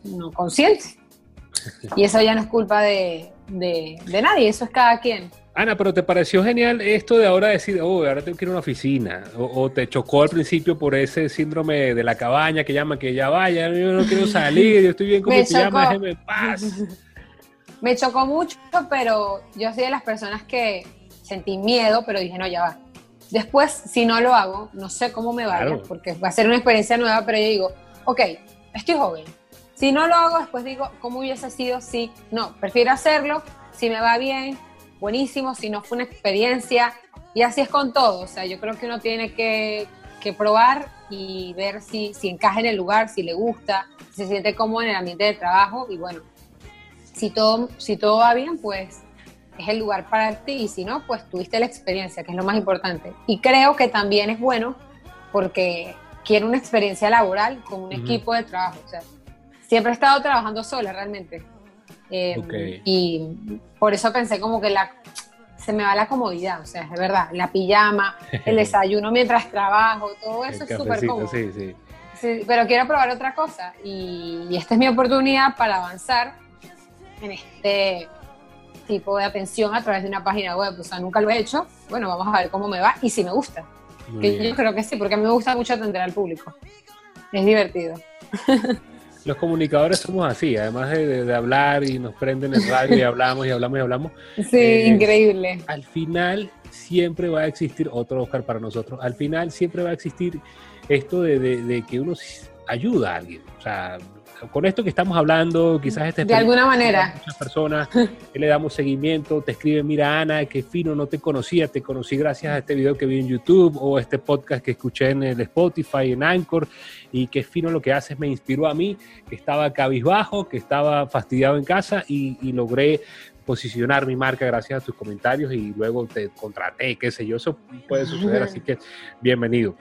no consciente. Y eso ya no es culpa de, de, de nadie, eso es cada quien.
Ana, pero ¿te pareció genial esto de ahora decir, oh, ahora tengo que ir a una oficina? O, te chocó al principio por ese síndrome de la cabaña que llaman que ya vaya, yo no quiero salir, yo estoy bien con mi pijama, déjeme paz.
Me chocó mucho, pero yo soy de las personas que sentí miedo, pero dije, no, ya va. Después, si no lo hago, no sé cómo me vaya, porque va a ser una experiencia nueva, pero yo digo, ok, estoy joven. Si no lo hago, después digo, ¿cómo hubiese sido si no? Prefiero hacerlo, si me va bien, buenísimo, si no fue una experiencia. Y así es con todo. O sea, yo creo que uno tiene que, que probar y ver si, si encaja en el lugar, si le gusta, si se siente cómodo en el ambiente de trabajo. Y bueno, si todo, si todo va bien, pues es el lugar para ti. Y si no, pues tuviste la experiencia, que es lo más importante. Y creo que también es bueno porque quiero una experiencia laboral con un equipo de trabajo. O sea, siempre he estado trabajando sola realmente. Em, y por eso pensé como que la, se me va la comodidad, o sea, es verdad, la pijama, el desayuno mientras trabajo, todo eso es súper cómodo. Sí, sí. pero quiero probar otra cosa y, esta es mi oportunidad para avanzar en este tipo de atención a través de una página web. O sea, nunca lo he hecho. Bueno, vamos a ver cómo me va y si me gusta. Que yo creo que sí, porque a mí me gusta mucho atender al público. Es divertido.
los comunicadores somos así, además de, hablar y nos prenden el radio y hablamos y hablamos y hablamos.
Sí, eh, increíble.
Al final siempre va a existir, otro Oscar para nosotros, al final siempre va a existir esto de, de que uno ayuda a alguien. O sea, con esto que estamos hablando, quizás este
de alguna manera
muchas personas que le damos seguimiento, te escriben, mira Ana, qué fino, no te conocía, te conocí gracias a este video que vi en YouTube o este podcast que escuché en el Spotify, en Anchor, y qué fino lo que haces, me inspiró a mí, que estaba cabizbajo, que estaba fastidiado en casa y, y logré posicionar mi marca gracias a tus comentarios y luego te contraté, qué sé yo, eso puede suceder, así que bienvenido.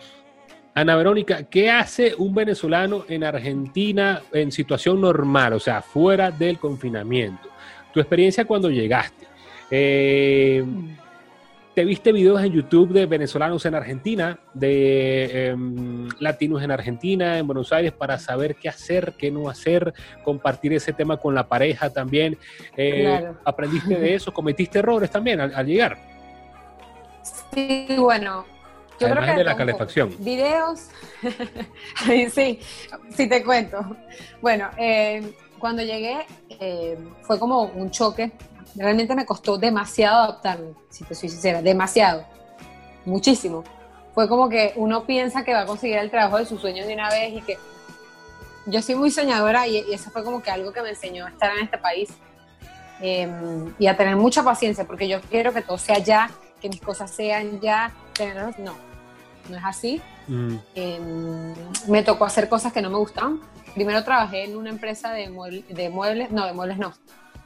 Ana Verónica, ¿qué hace un venezolano en Argentina en situación normal, o sea, fuera del confinamiento? Tu experiencia cuando llegaste. Eh, ¿Te viste videos en YouTube de venezolanos en Argentina, de em, latinos en Argentina, en Buenos Aires, para saber qué hacer, qué no hacer, compartir ese tema con la pareja también? Eh, ¿Aprendiste de eso? ¿Cometiste errores también al llegar?
Sí, bueno,
yo creo que de la calefacción.
Videos, sí, sí te cuento. Bueno, eh, cuando llegué eh, fue como un choque. Realmente me costó demasiado adaptarme, si te soy sincera, demasiado, muchísimo. Fue como que uno piensa que va a conseguir el trabajo de sus sueños de una vez y que yo soy muy soñadora y, eso fue como que algo que me enseñó a estar en este país em, y a tener mucha paciencia porque yo quiero que todo sea ya, que mis cosas sean ya, tenerlos, no, no es así. Mm. Em, me tocó hacer cosas que no me gustaban. Primero trabajé en una empresa de, de muebles, no, de muebles no.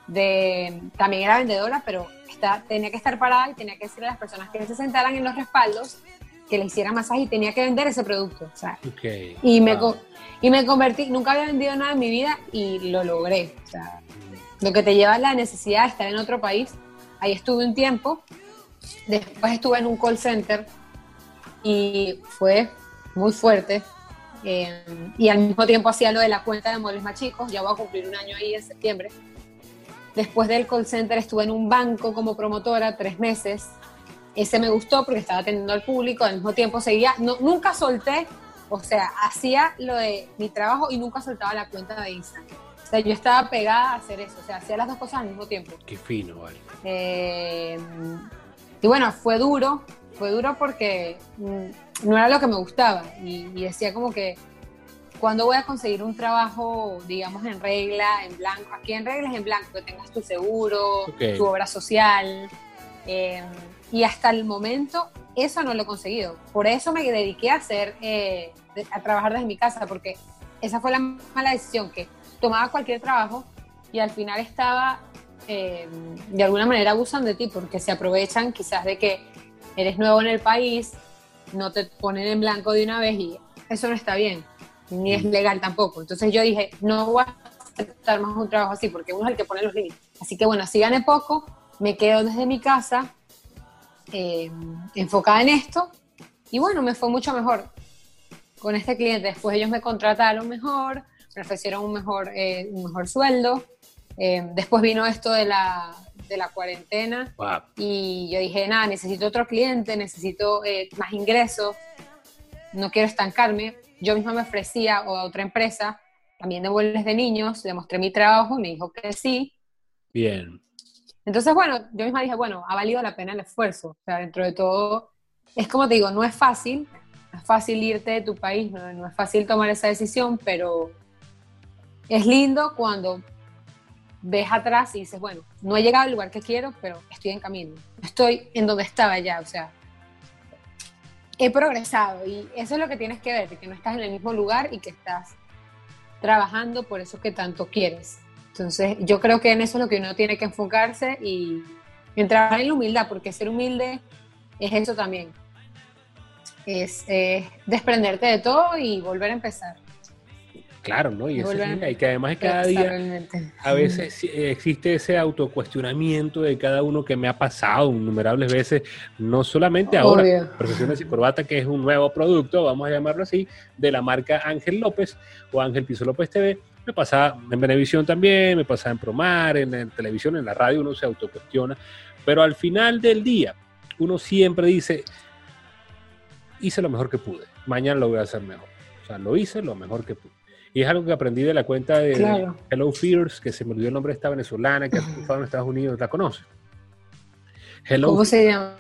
De, también era vendedora, pero está, tenía que estar parada y tenía que decirle a las personas que se sentaran en los respaldos que le hiciera masaje y tenía que vender ese producto. O sea, y, me, y me convertí, nunca había vendido nada en mi vida y lo logré. O sea, lo que te lleva a la necesidad de estar en otro país. Ahí estuve un tiempo, después estuve en un call center y fue muy fuerte. Eh, y al mismo tiempo hacía lo de la cuenta de muebles más chicos, ya voy a cumplir un año ahí en septiembre. Después del call center estuve en un banco como promotora tres meses. Ese me gustó porque estaba atendiendo al público, al mismo tiempo seguía, no, nunca solté, o sea, hacía lo de mi trabajo y nunca soltaba la cuenta de Instagram. O sea, yo estaba pegada a hacer eso, o sea, hacía las dos cosas al mismo tiempo.
Qué fino, vale.
Eh, y bueno, fue duro, fue duro porque mm, no era lo que me gustaba y, decía como que, ¿cuándo voy a conseguir un trabajo, digamos, en regla, en blanco? Aquí en regla es en blanco, que tengas tu seguro, tu obra social. Eh, y hasta el momento eso no lo he conseguido. Por eso me dediqué a hacer, eh, a trabajar desde mi casa, porque esa fue la mala decisión, que tomaba cualquier trabajo y al final estaba eh, de alguna manera abusando de ti, porque se aprovechan quizás de que eres nuevo en el país, no te ponen en blanco de una vez y eso no está bien, ni es legal tampoco. Entonces yo dije, no voy a aceptar más un trabajo así, porque uno es el que pone los límites. Así que bueno, si gané poco, me quedo desde mi casa eh, enfocada en esto y bueno, me fue mucho mejor con este cliente. Después ellos me contrataron mejor, me ofrecieron un mejor, eh, un mejor sueldo. Eh, después vino esto de la, de la cuarentena y yo dije, nada, necesito otro cliente, necesito eh, más ingresos, no quiero estancarme. Yo misma me ofrecía a otra empresa, también de vuelos de niños, le mostré mi trabajo, me dijo que sí.
Bien.
Entonces, bueno, yo misma dije, bueno, ha valido la pena el esfuerzo. O sea, dentro de todo, es como te digo, no es fácil, no es fácil irte de tu país, no, no es fácil tomar esa decisión, pero es lindo cuando ves atrás y dices, bueno, no he llegado al lugar que quiero, pero estoy en camino. Estoy en donde estaba ya, o sea, he progresado y eso es lo que tienes que ver, que no estás en el mismo lugar y que estás trabajando por eso que tanto quieres. Entonces, yo creo que en eso es lo que uno tiene que enfocarse y en trabajar en la humildad, porque ser humilde es eso también. Es desprenderte de todo y volver a empezar.
Claro, ¿no? Y, eso y que además cada día a veces existe ese autocuestionamiento de cada uno que me ha pasado innumerables veces, no solamente ahora, Profesiones y Corbata, que es un nuevo producto, vamos a llamarlo así, de la marca Ángel López o Ángel Piso López TV. Me pasaba en Venevisión también, me pasaba en Promar, en, en televisión, en la radio, uno se autocuestiona, pero al final del día, uno siempre dice, hice lo mejor que pude, mañana lo voy a hacer mejor. O sea, lo hice lo mejor que pude. Y es algo que aprendí de la cuenta de Hello Fears, que se me olvidó el nombre de esta venezolana que ha triunfado en Estados Unidos. ¿La conoce?
¿Cómo se llama?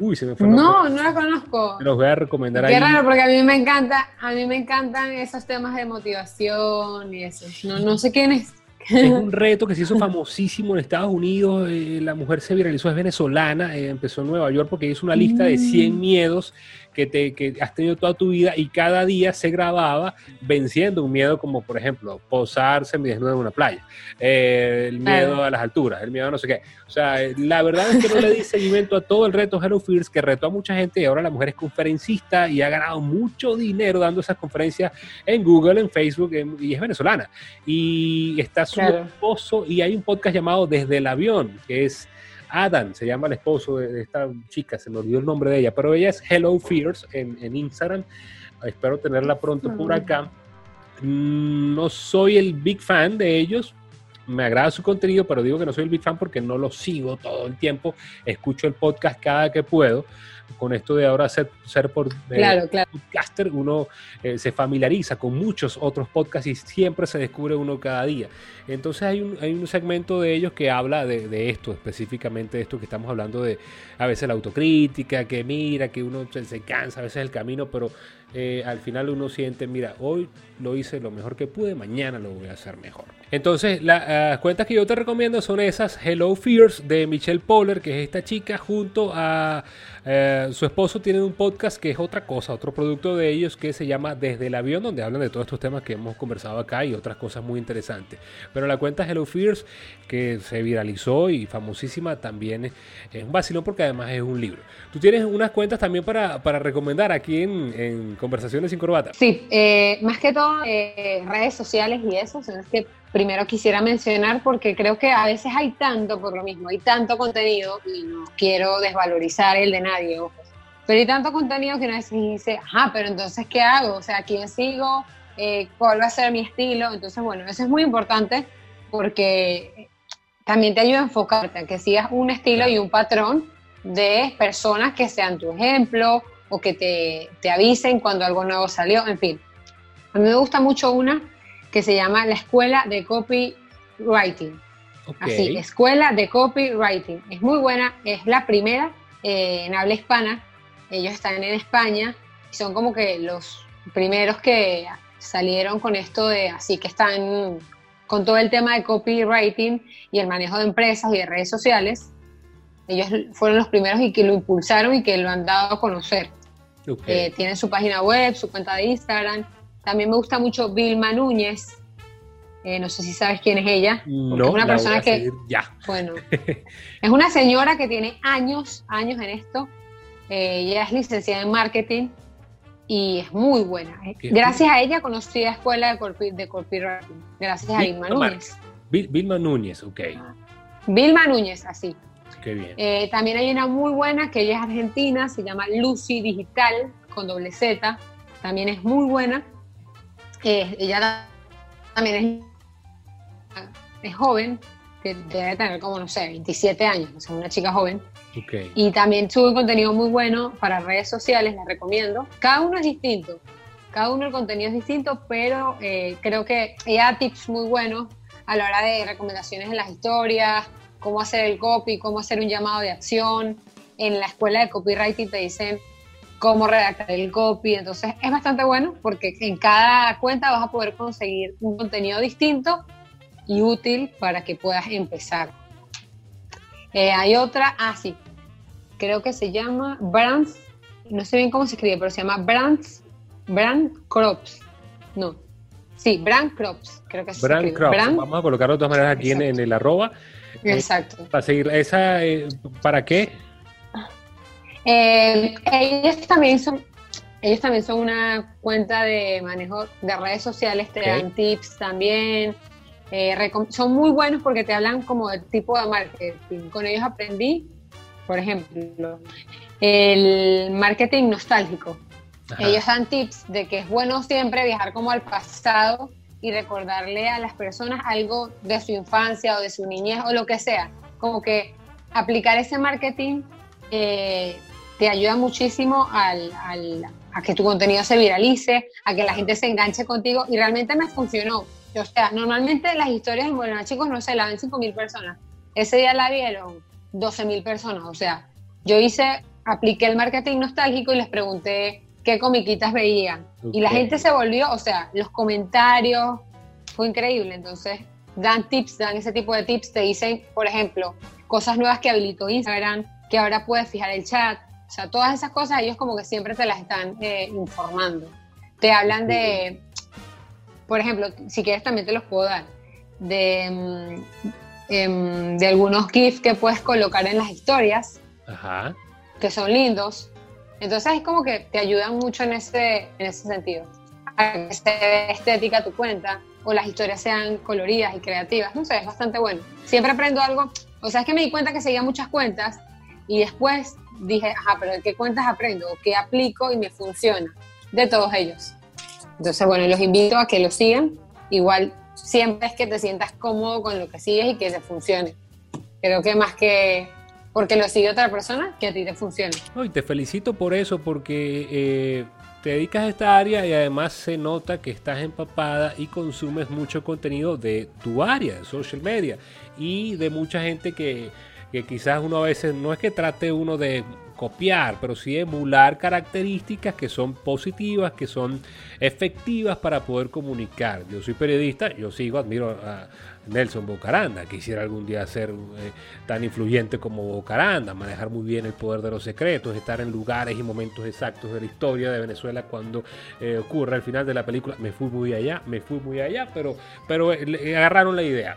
Uy, se me fue.
No, no la conozco.
Los voy a recomendar
Qué raro, porque a mí me encanta, a mí me encantan esos temas de motivación y eso. No, no sé quién es.
Es un reto que se hizo famosísimo en Estados Unidos. Eh, la mujer se viralizó, es venezolana, eh, empezó en Nueva York porque hizo una lista de 100 mm. miedos que, te, que has tenido toda tu vida y cada día se grababa venciendo un miedo como, por ejemplo, posarse desnudo en una playa, eh, el miedo a las alturas, el miedo a no sé qué. O sea, la verdad es que no le di seguimiento a todo el reto Hello Fears, que retó a mucha gente y ahora la mujer es conferencista y ha ganado mucho dinero dando esas conferencias en Google, en Facebook y es venezolana. Y está su esposo y hay un podcast llamado Desde el Avión, que es Adam, se llama el esposo de, esta chica, se me olvidó el nombre de ella, pero ella es Hello Fears en, Instagram. Espero tenerla pronto por acá. Mm, no soy el big fan de ellos, me agrada su contenido, pero digo que no soy el big fan porque no lo sigo todo el tiempo. Escucho el podcast cada que puedo con esto de ahora ser, ser por
eh,
podcaster, uno eh, se familiariza con muchos otros podcasts y siempre se descubre uno cada día. Entonces hay un, hay un segmento de ellos que habla de, esto, específicamente de esto que estamos hablando de a veces la autocrítica, que mira, que uno se, se cansa, a veces el camino, pero eh, al final uno siente, mira, hoy lo hice lo mejor que pude, mañana lo voy a hacer mejor. Entonces, las cuentas que yo te recomiendo son esas Hello Fears de Michelle Poller, que es esta chica, junto a eh, su esposo, tienen un podcast que es otra cosa, otro producto de ellos que se llama Desde el avión, donde hablan de todos estos temas que hemos conversado acá y otras cosas muy interesantes. Pero la cuenta Hello Fears, que se viralizó y famosísima, también es un vacilón porque además es un libro. Tú tienes unas cuentas también para, para recomendar aquí en, Conversaciones sin Corbata.
Sí, eh, más que todo eh, redes sociales y eso, son las que primero quisiera mencionar porque creo que a veces hay tanto por lo mismo, hay tanto contenido y no quiero desvalorizar el de nadie, Pero hay tanto contenido que uno dice, ajá, pero entonces, ¿qué hago? O sea, ¿quién sigo? Eh, ¿Cuál va a ser mi estilo? Entonces, bueno, eso es muy importante porque también te ayuda a enfocarte, a que sigas un estilo y un patrón de personas que sean tu ejemplo o que te, te avisen cuando algo nuevo salió, en fin. A mí me gusta mucho una que se llama la Escuela de Copywriting. Así, Escuela de Copywriting. Es muy buena, es la primera eh, en habla hispana. Ellos están en España y son como que los primeros que salieron con esto de, así que están con todo el tema de copywriting y el manejo de empresas y de redes sociales. Ellos fueron los primeros y que lo impulsaron y que lo han dado a conocer. Eh, tienen su página web, su cuenta de Instagram también me gusta mucho Vilma Núñez. Eh, no sé si sabes quién es ella.
No, es una persona que. Ya.
Bueno, es una señora que tiene años, años en esto. Eh, ella es licenciada en marketing y es muy buena. Gracias a ella conocí la escuela de, de copywriting. Gracias a Vilma Núñez.
Vilma Núñez, ok.
Vilma Núñez, así.
Qué bien.
Eh, también hay una muy buena que ella es argentina, se llama Lucy Digital, con doble Z. También es muy buena ella también es, joven, que debe tener como, no sé, 27 años, o sea, una chica joven. Y también sube contenido muy bueno para redes sociales, les recomiendo. Cada uno es distinto, cada uno el contenido es distinto, pero eh, creo que ella da tips muy buenos a la hora de recomendaciones en las historias, cómo hacer el copy, cómo hacer un llamado de acción. En la escuela de copywriting te dicen cómo redactar el copy. Entonces es bastante bueno porque en cada cuenta vas a poder conseguir un contenido distinto y útil para que puedas empezar. Eh, hay otra, ah, sí, creo que se llama Brands, no sé bien cómo se escribe, pero se llama Brands, Brand Crops. No, sí, Brand Crops, creo que se
Brand Crops. Vamos a colocarlo de todas maneras aquí en, el arroba.
Eh, Exacto.
para seguir, ¿esa eh, para qué?
Eh, ellos también son ellos también son una cuenta de manejo de redes sociales, te dan tips también. Eh, son muy buenos porque te hablan como del tipo de marketing. Con ellos aprendí, por ejemplo, el marketing nostálgico. Ellos dan tips de que es bueno siempre viajar como al pasado y recordarle a las personas algo de su infancia o de su niñez o lo que sea. Como que aplicar ese marketing eh, te ayuda muchísimo al, a que tu contenido se viralice, a que la gente se enganche contigo y realmente me funcionó. O sea, normalmente las historias en Buenos Chicos no se la ven 5.000 personas. Ese día la vieron 12.000 personas. O sea, yo hice, apliqué el marketing nostálgico y les pregunté qué comiquitas veían. Y la gente se volvió, o sea, los comentarios, fue increíble. Entonces, dan tips, dan ese tipo de tips, te dicen, por ejemplo, cosas nuevas que habilitó Instagram, que ahora puedes fijar el chat, o sea, todas esas cosas ellos como que siempre te las están eh, informando. Te hablan de, por ejemplo, si quieres también te los puedo dar, de, mm, em, de algunos GIFs que puedes colocar en las historias, que son lindos. Entonces es como que te ayudan mucho en ese, en ese sentido. A que se vea estética tu cuenta o las historias sean coloridas y creativas. No sé, es bastante bueno. Siempre aprendo algo. O sea, es que me di cuenta que seguía muchas cuentas y después dije, ajá, pero ¿de qué cuentas aprendo? ¿Qué aplico y me funciona? De todos ellos. Entonces, bueno, los invito a que lo sigan. Igual, siempre es que te sientas cómodo con lo que sigues y que te funcione. Creo que más que porque lo sigue otra persona, que a ti te funcione.
y te felicito por eso, porque eh, te dedicas a esta área y además se nota que estás empapada y consumes mucho contenido de tu área, de social media, y de mucha gente que que quizás uno a veces no es que trate uno de copiar, pero sí emular características que son positivas, que son efectivas para poder comunicar. Yo soy periodista, yo sigo, admiro a Nelson Bocaranda, quisiera algún día ser eh, tan influyente como Bocaranda, manejar muy bien el poder de los secretos, estar en lugares y momentos exactos de la historia de Venezuela cuando eh, ocurre al final de la película. Me fui muy allá, me fui muy allá, pero, pero eh, agarraron la idea.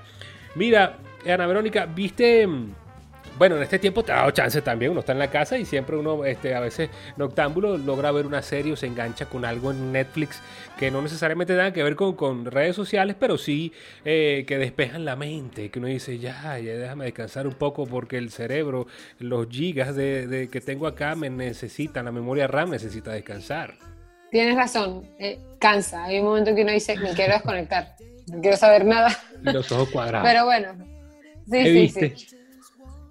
Mira, Ana Verónica, viste bueno, en este tiempo te ha dado chance también, uno está en la casa y siempre uno, este, a veces noctámbulo, logra ver una serie o se engancha con algo en Netflix que no necesariamente tenga que ver con, redes sociales, pero sí eh, que despejan la mente, que uno dice, ya, ya déjame descansar un poco porque el cerebro, los gigas de, que tengo acá me necesitan, la memoria RAM necesita descansar.
Tienes razón, eh, cansa, hay un momento que uno dice, me quiero desconectar, no quiero saber nada.
Y los ojos cuadrados.
Pero bueno, sí, sí, sí.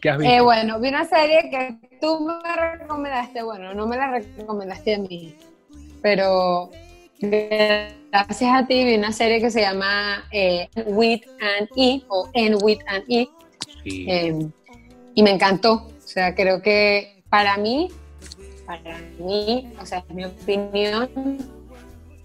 Eh, bueno, vi una serie que tú me recomendaste, bueno, no me la recomendaste a mí, pero gracias a ti vi una serie que se llama eh, With and E o En With and E em, y me encantó, o sea, creo que para mí, para mí, o sea, en mi opinión,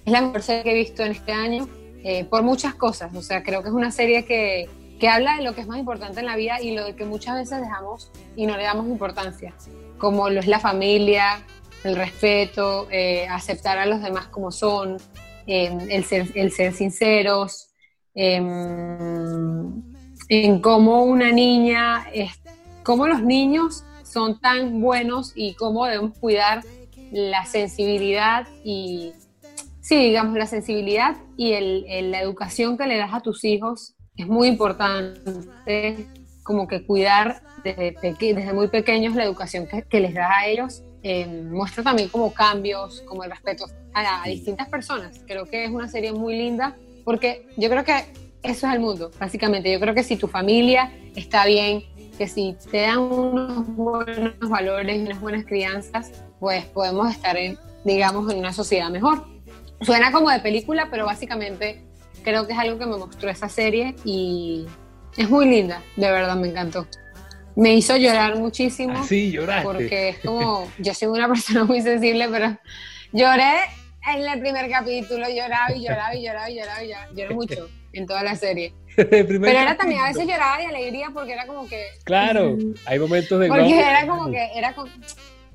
es la mejor serie que he visto en este año eh, por muchas cosas, o sea, creo que es una serie que que habla de lo que es más importante en la vida y lo que muchas veces dejamos y no le damos importancia, como lo es la familia, el respeto, eh, aceptar a los demás como son, em, el, ser, el ser sinceros, em, en cómo una niña, cómo los niños son tan buenos y cómo debemos cuidar la sensibilidad y, sí, digamos, la sensibilidad y el, la educación que le das a tus hijos es muy importante como que cuidar desde, desde muy pequeños la educación que, les da a ellos. Eh, muestra también como cambios, como el respeto a, distintas personas. Creo que es una serie muy linda porque yo creo que eso es el mundo, básicamente. Yo creo que si tu familia está bien, que si te dan unos buenos valores y unas buenas crianzas, pues podemos estar en, digamos, en una sociedad mejor. Suena como de película, pero básicamente creo que es algo que me mostró esa serie y es muy linda, de verdad me encantó. Me hizo llorar muchísimo.
Ah, sí, lloraste.
Porque es como, yo soy una persona muy sensible, pero lloré en el primer capítulo, lloraba y lloraba y lloraba y lloraba y lloraba. Lloré mucho en toda la serie. Pero era también, a veces lloraba de alegría porque era como que...
Claro, hay momentos de...
Porque era como que, era como,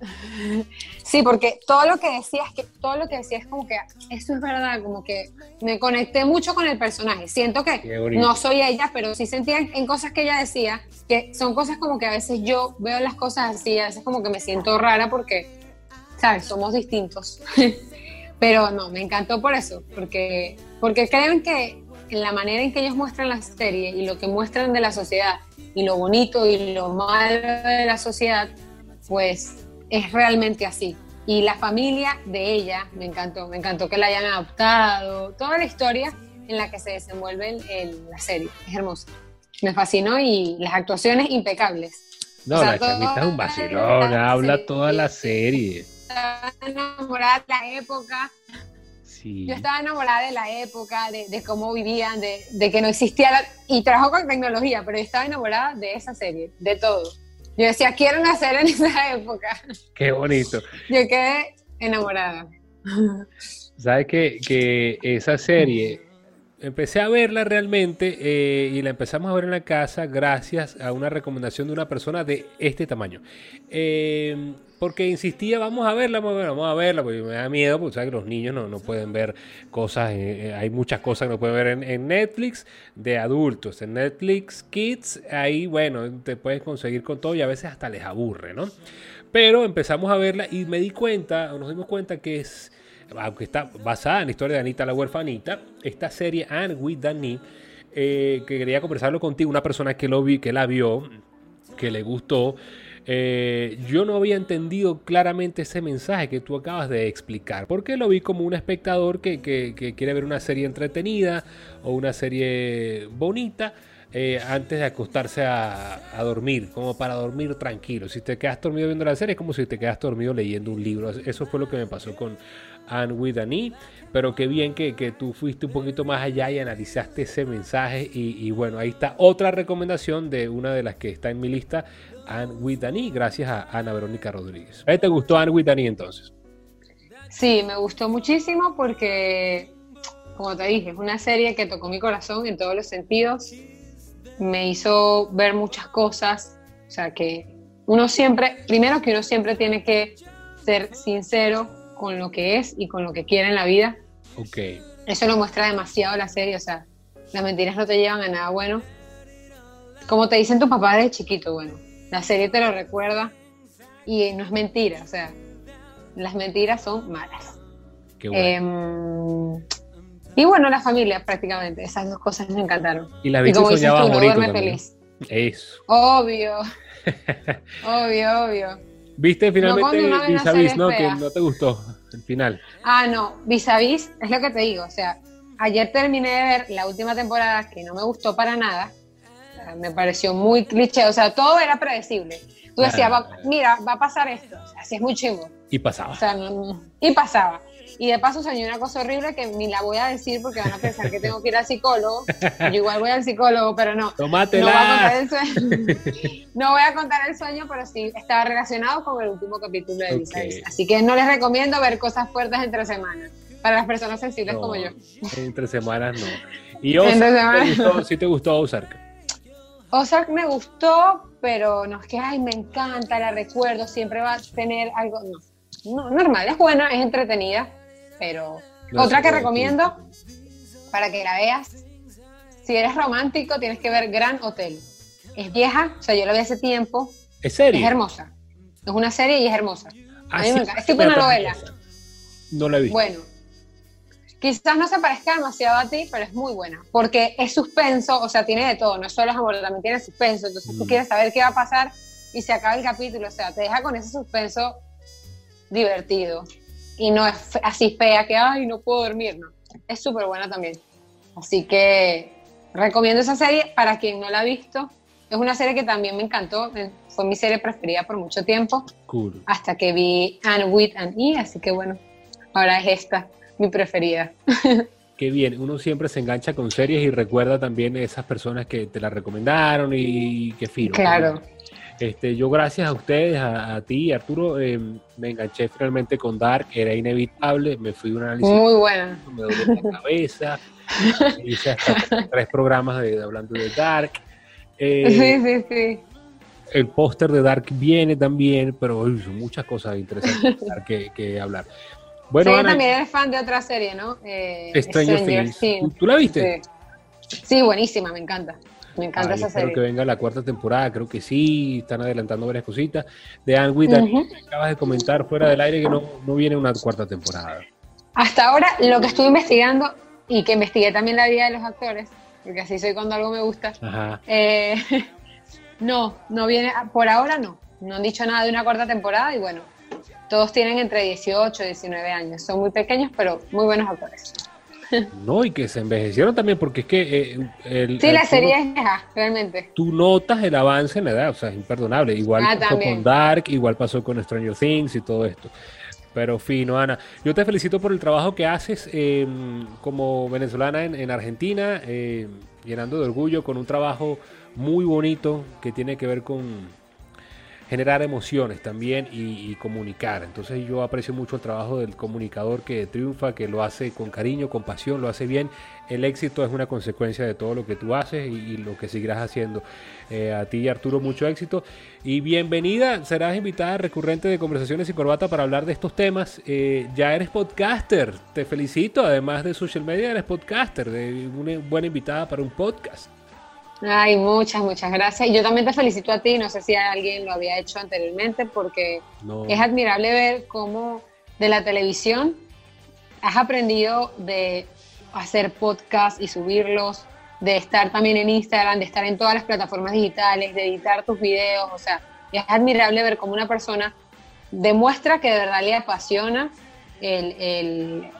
Sí, porque todo lo que decías, que todo lo que decías como que eso es verdad, como que me conecté mucho con el personaje. Siento que no soy ella, pero sí sentía en cosas que ella decía, que son cosas como que a veces yo veo las cosas así, a veces como que me siento rara porque, ¿sabes? Somos distintos. pero no, me encantó por eso, porque, porque creen que en la manera en que ellos muestran la serie y lo que muestran de la sociedad y lo bonito y lo malo de la sociedad, pues es realmente así. Y la familia de ella, me encantó, me encantó que la hayan adoptado, toda la historia en la que se desenvuelve en la serie, es hermosa. Me fascinó y las actuaciones impecables.
No, la chamita es un vacilón, habla toda la serie.
Estaba enamorada de la época. Sí. Yo estaba enamorada de la época, de, cómo vivían, de, de, que no existía, la, y trabajó con tecnología, pero yo estaba enamorada de esa serie, de todo. Yo decía, quiero nacer en esa época.
Qué bonito.
Yo quedé enamorada.
¿Sabes que, que esa serie, empecé a verla realmente eh, y la empezamos a ver en la casa gracias a una recomendación de una persona de este tamaño. Eh, porque insistía, vamos a verla, vamos a verla, porque me da miedo, porque sabes que los niños no, no pueden ver cosas, eh, hay muchas cosas que no pueden ver en, Netflix de adultos. En Netflix Kids, ahí, bueno, te puedes conseguir con todo y a veces hasta les aburre, ¿no? Pero empezamos a verla y me di cuenta, nos dimos cuenta que es, aunque está basada en la historia de Anita la huerfanita, esta serie And with Danny, eh, que quería conversarlo contigo, una persona que, lo vi, que la vio, que le gustó, eh, yo no había entendido claramente ese mensaje que tú acabas de explicar, porque lo vi como un espectador que, quiere ver una serie entretenida o una serie bonita. eh, antes de acostarse a, dormir, como para dormir tranquilo. Si te quedas dormido viendo la serie, es como si te quedas dormido leyendo un libro. Eso fue lo que me pasó con Anne with an e, pero qué bien que, tú fuiste un poquito más allá y analizaste ese mensaje. Y, bueno, ahí está otra recomendación de una de las que está en mi lista, Anne with e, gracias a Ana Verónica Rodríguez. ¿A te gustó Anne with e entonces?
Sí, me gustó muchísimo porque, como te dije, es una serie que tocó mi corazón en todos los sentidos me hizo ver muchas cosas, o sea que uno siempre, primero que uno siempre tiene que ser sincero con lo que es y con lo que quiere en la vida.
Ok.
Eso lo muestra demasiado la serie, o sea, las mentiras no te llevan a nada bueno. Como te dicen tu papá desde chiquito, bueno, la serie te lo recuerda y no es mentira, o sea, las mentiras son malas.
Qué bueno.
Em, y bueno, la familia prácticamente, esas dos cosas me encantaron.
Y la viste soñaba tú,
duerme feliz.
Eso.
Obvio. obvio, obvio.
¿Viste finalmente no, Vis a Vis, no? Que no te gustó el final.
Ah, no, Vis a Vis es lo que te digo, o sea, ayer terminé de ver la última temporada que no me gustó para nada. me pareció muy cliché, o sea, todo era predecible. Tú decías, mira, va a pasar esto, o sea, así es muy chingo.
Y pasaba.
O sea, y pasaba. Y de paso soñé una cosa horrible que ni la voy a decir porque van a pensar que tengo que ir al psicólogo. Yo igual voy al psicólogo, pero no.
Tómatela.
No voy a contar el sueño. no voy a contar el sueño, pero sí estaba relacionado con el último capítulo de okay. Así que no les recomiendo ver cosas fuertes entre semanas. Para las personas sensibles como yo.
Entre semanas no. ¿Y Ozark, ¿te gustó, sí te gustó Ozark?
Ozark me gustó, pero no es que, ay, me encanta, la recuerdo, siempre va a tener algo, no, no normal, es buena, es entretenida, pero otra que recomiendo para que la veas, si eres romántico, tienes que ver Gran Hotel. Es vieja, o sea, yo la vi hace tiempo.
¿Es serie?
Es hermosa. Es una serie y es hermosa. a mí me encanta. Es tipo una novela.
No la he visto.
Bueno, quizás no se parezca demasiado a ti, pero es muy buena. Porque es suspenso, o sea, tiene de todo. No solo es amor, también tiene suspenso. Entonces tú mm. quieres saber qué va a pasar y se acaba el capítulo. O sea, te deja con ese suspenso divertido y no es así fea que, ay, no puedo dormir, no. Es súper buena también. Así que recomiendo esa serie para quien no la ha visto. Es una serie que también me encantó, fue mi serie preferida por mucho tiempo.
Cool.
Hasta que vi Anne with an E, así que bueno, ahora es esta, mi preferida.
Qué bien, uno siempre se engancha con series y recuerda también esas personas que te la recomendaron y que fino.
Claro.
Este, yo gracias a ustedes, a, ti, Arturo, eh, me enganché finalmente con Dark, era inevitable, me fui a un análisis.
Muy buena.
Me dolió la cabeza, hice hasta tres programas de, hablando de Dark.
Eh, sí, sí, sí.
El póster de Dark viene también, pero son muchas cosas interesantes que, que hablar.
Bueno, sí, también eres fan de otra serie, ¿no?
Eh, Stranger, Things. ¿Tú, la viste?
sí, buenísima, me encanta. Me encanta esa
espero que venga la cuarta temporada, creo que sí, están adelantando varias cositas. De Anne Whitney, acabas de comentar fuera del aire que no, no viene una cuarta temporada.
Hasta ahora, lo que estuve investigando y que investigué también la vida de los actores, porque así soy cuando algo me gusta. Eh, no, no viene, por ahora no. No han dicho nada de una cuarta temporada y bueno, todos tienen entre 18 y 19 años. Son muy pequeños, pero muy buenos actores.
No, y que se envejecieron también, porque es que... Eh,
el, sí, la serie es vieja, realmente.
Tú notas el avance en la edad, o sea, es imperdonable. Igual ah, pasó con Dark, igual pasó con Stranger Things y todo esto. Pero fino, Ana. Yo te felicito por el trabajo que haces em, como venezolana en, Argentina, em, llenando de orgullo con un trabajo muy bonito que tiene que ver con, generar emociones también y, comunicar. Entonces yo aprecio mucho el trabajo del comunicador que triunfa, que lo hace con cariño, con pasión, lo hace bien. El éxito es una consecuencia de todo lo que tú haces y, lo que seguirás haciendo. Eh, a ti, Arturo, mucho éxito. Y bienvenida, serás invitada recurrente de Conversaciones y Corbata para hablar de estos temas. Eh, ya eres podcaster, te felicito. Además de social media, eres podcaster, de una buena invitada para un podcast.
Ay, muchas, muchas gracias. Y yo también te felicito a ti, no sé si alguien lo había hecho anteriormente, porque es admirable ver cómo de la televisión has aprendido de hacer podcasts y subirlos, de estar también en Instagram, de estar en todas las plataformas digitales, de editar tus videos, o sea, es admirable ver cómo una persona demuestra que de verdad le apasiona el,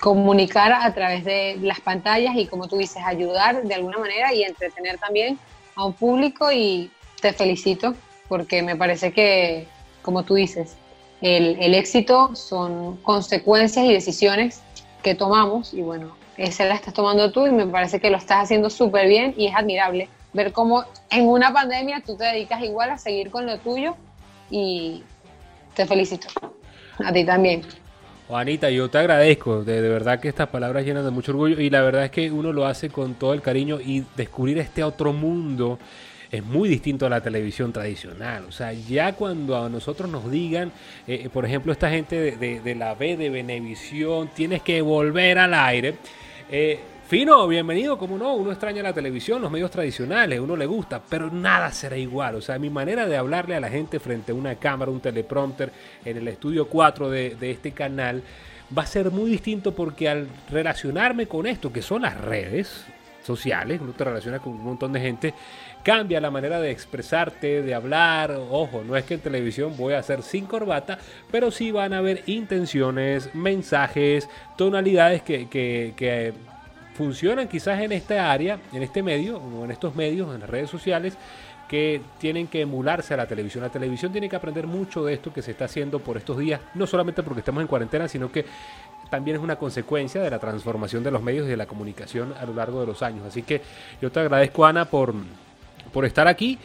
comunicar a través de las pantallas y como tú dices, ayudar de alguna manera y entretener también a un público y te felicito porque me parece que, como tú dices, el, el éxito son consecuencias y decisiones que tomamos y bueno, esa la estás tomando tú y me parece que lo estás haciendo súper bien y es admirable ver cómo en una pandemia tú te dedicas igual a seguir con lo tuyo y te felicito. A ti también.
Juanita, yo te agradezco, de, verdad que estas palabras llenan de mucho orgullo y la verdad es que uno lo hace con todo el cariño y descubrir este otro mundo es muy distinto a la televisión tradicional. O sea, ya cuando a nosotros nos digan, eh, por ejemplo, esta gente de, la B de Venevisión, tienes que volver al aire. Eh, Fino, bienvenido, como no, uno extraña la televisión, los medios tradicionales, uno le gusta, pero nada será igual. O sea, mi manera de hablarle a la gente frente a una cámara, un teleprompter, en el estudio 4 de, de este canal, va a ser muy distinto porque al relacionarme con esto, que son las redes sociales, uno te relaciona con un montón de gente, cambia la manera de expresarte, de hablar. Ojo, no es que en televisión voy a hacer sin corbata, pero sí van a haber intenciones, mensajes, tonalidades que, que, que funcionan quizás en esta área, en este medio, o en estos medios, en las redes sociales, que tienen que emularse a la televisión. La televisión tiene que aprender mucho de esto que se está haciendo por estos días, no solamente porque estamos en cuarentena, sino que también es una consecuencia de la transformación de los medios y de la comunicación a lo largo de los años. Así que yo te agradezco, Ana, por, por estar aquí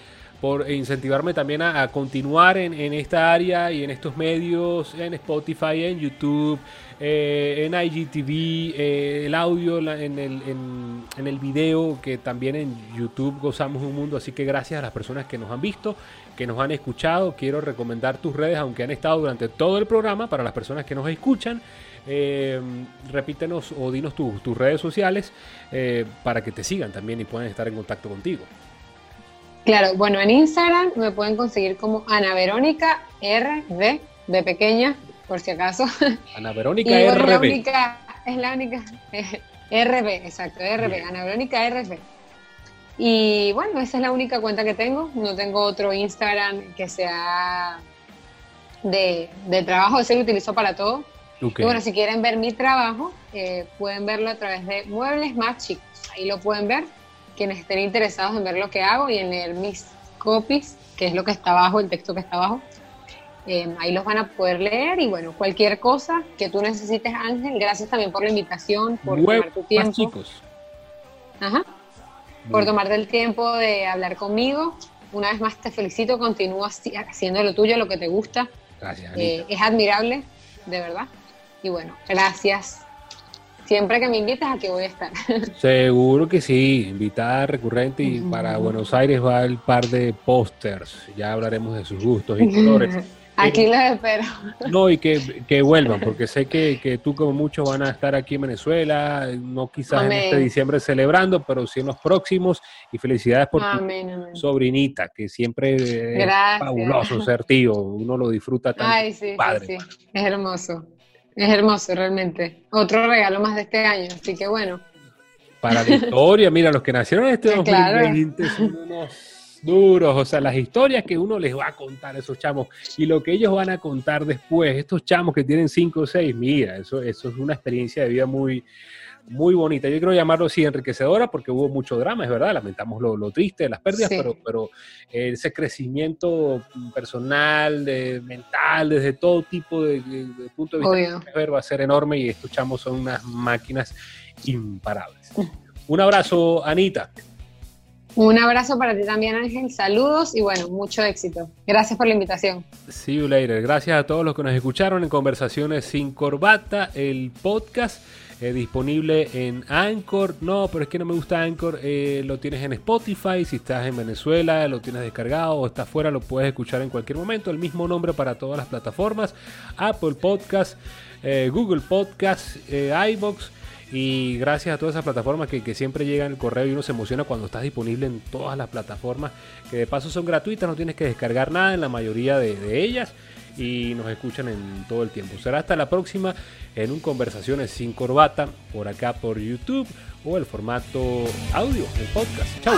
por incentivarme también a, continuar en, esta área y en estos medios, en Spotify, en YouTube, eh, en IGTV, eh, el audio en, el, en, el video, que también en YouTube gozamos un mundo. Así que gracias a las personas que nos han visto, que nos han escuchado. Quiero recomendar tus redes, aunque han estado durante todo el programa, para las personas que nos escuchan. Eh, repítenos o dinos tus redes sociales para que te sigan también y puedan estar en contacto contigo.
Claro, bueno, en Instagram me pueden conseguir como Ana Verónica RB, de pequeña, por si acaso.
Ana Verónica RB.
La única, es la única. RB, exacto, RB, Ana Verónica RB. Y bueno, esa es la única cuenta que tengo. No tengo otro Instagram que sea de, trabajo, ese lo utilizo para todo. Y bueno, si quieren ver mi trabajo, eh, pueden verlo a través de Muebles Más Chicos. Ahí lo pueden ver quienes estén interesados en ver lo que hago y en leer mis copies, que es lo que está abajo, el texto que está abajo. Eh, ahí los van a poder leer y bueno, cualquier cosa que tú necesites, Ángel, gracias también por la invitación, por tomar tu tiempo. Chicos. Ajá. Por tomarte el tiempo de hablar conmigo. Una vez más te felicito, continúa haciendo lo tuyo, lo que te gusta.
Gracias.
Eh, es admirable, de verdad. Y bueno, gracias siempre que me invites aquí voy a estar.
Seguro que sí, invitada recurrente y para Buenos Aires va el par de pósters, ya hablaremos de sus gustos y colores.
Aquí los espero.
No, y que, vuelvan, porque sé que, tú como muchos van a estar aquí en Venezuela, no quizás en este diciembre celebrando, pero sí en los próximos. Y felicidades por tu sobrinita, que siempre es fabuloso ser tío, uno lo disfruta tanto.
Ay, sí, padre. sí, es hermoso. Es hermoso, realmente. Otro regalo más de este año, así que bueno.
Para la historia, mira, los que nacieron en este 2020 son unos duros, o sea, las historias que uno les va a contar a esos chamos y lo que ellos van a contar después, estos chamos que tienen 5 o 6, mira, eso, eso es una experiencia de vida muy, muy bonita. Yo quiero llamarlo así enriquecedora porque hubo mucho drama, es verdad, lamentamos lo, triste de las pérdidas, pero, pero ese crecimiento personal, de, mental, desde todo tipo de, punto de vista va a ser enorme y escuchamos son unas máquinas imparables. Un abrazo, Anita.
Un abrazo para ti también, Ángel. Saludos y bueno, mucho éxito. Gracias por la invitación.
See you later. Gracias a todos los que nos escucharon en Conversaciones sin Corbata, el podcast. Eh, disponible en Anchor. No, pero es que no me gusta Anchor. Eh, lo tienes en Spotify. Si estás en Venezuela, lo tienes descargado o estás fuera, lo puedes escuchar en cualquier momento. El mismo nombre para todas las plataformas: Apple Podcast, eh, Google Podcast, iBox. Y gracias a todas esas plataformas que, siempre llegan el correo y uno se emociona cuando estás disponible en todas las plataformas, que de paso son gratuitas, no tienes que descargar nada en la mayoría de ellas y nos escuchan en todo el tiempo. Será hasta la próxima en un Conversaciones sin Corbata por acá por YouTube o el formato audio del podcast. Chao.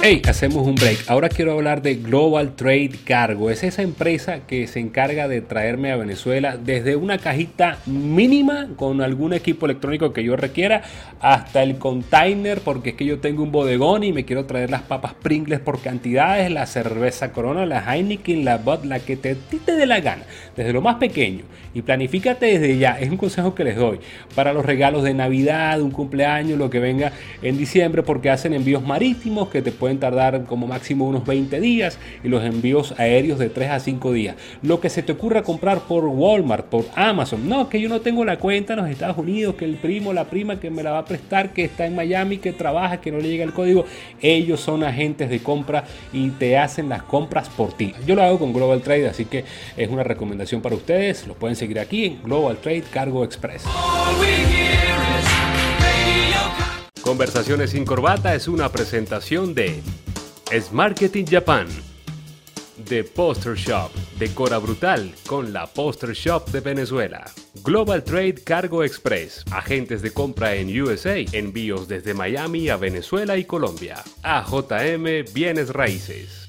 Hey, hacemos un break. Ahora quiero hablar de Global Trade Cargo. Es esa empresa que se encarga de traerme a Venezuela desde una cajita mínima con algún equipo electrónico que yo requiera hasta el container porque es que yo tengo un bodegón y me quiero traer las papas Pringles por cantidades, la cerveza Corona, la Heineken, la Bud, la que te, te dé la gana. Desde lo más pequeño. Y planifícate desde ya. Es un consejo que les doy para los regalos de Navidad, un cumpleaños, lo que venga en diciembre porque hacen envíos marítimos que te pueden tardar como máximo unos 20 días y los envíos aéreos de 3 a 5 días. Lo que se te ocurra comprar por Walmart, por Amazon, no, que yo no tengo la cuenta en los Estados Unidos, que el primo, la prima que me la va a prestar, que está en Miami, que trabaja, que no le llega el código, ellos son agentes de compra y te hacen las compras por ti. Yo lo hago con Global Trade, así que es una recomendación para ustedes. Lo pueden seguir aquí en Global Trade Cargo Express. Conversaciones sin corbata es una presentación de Es Marketing Japan, The Poster Shop, Decora Brutal con la Poster Shop de Venezuela, Global Trade Cargo Express, agentes de compra en USA, envíos desde Miami a Venezuela y Colombia, AJM Bienes Raíces.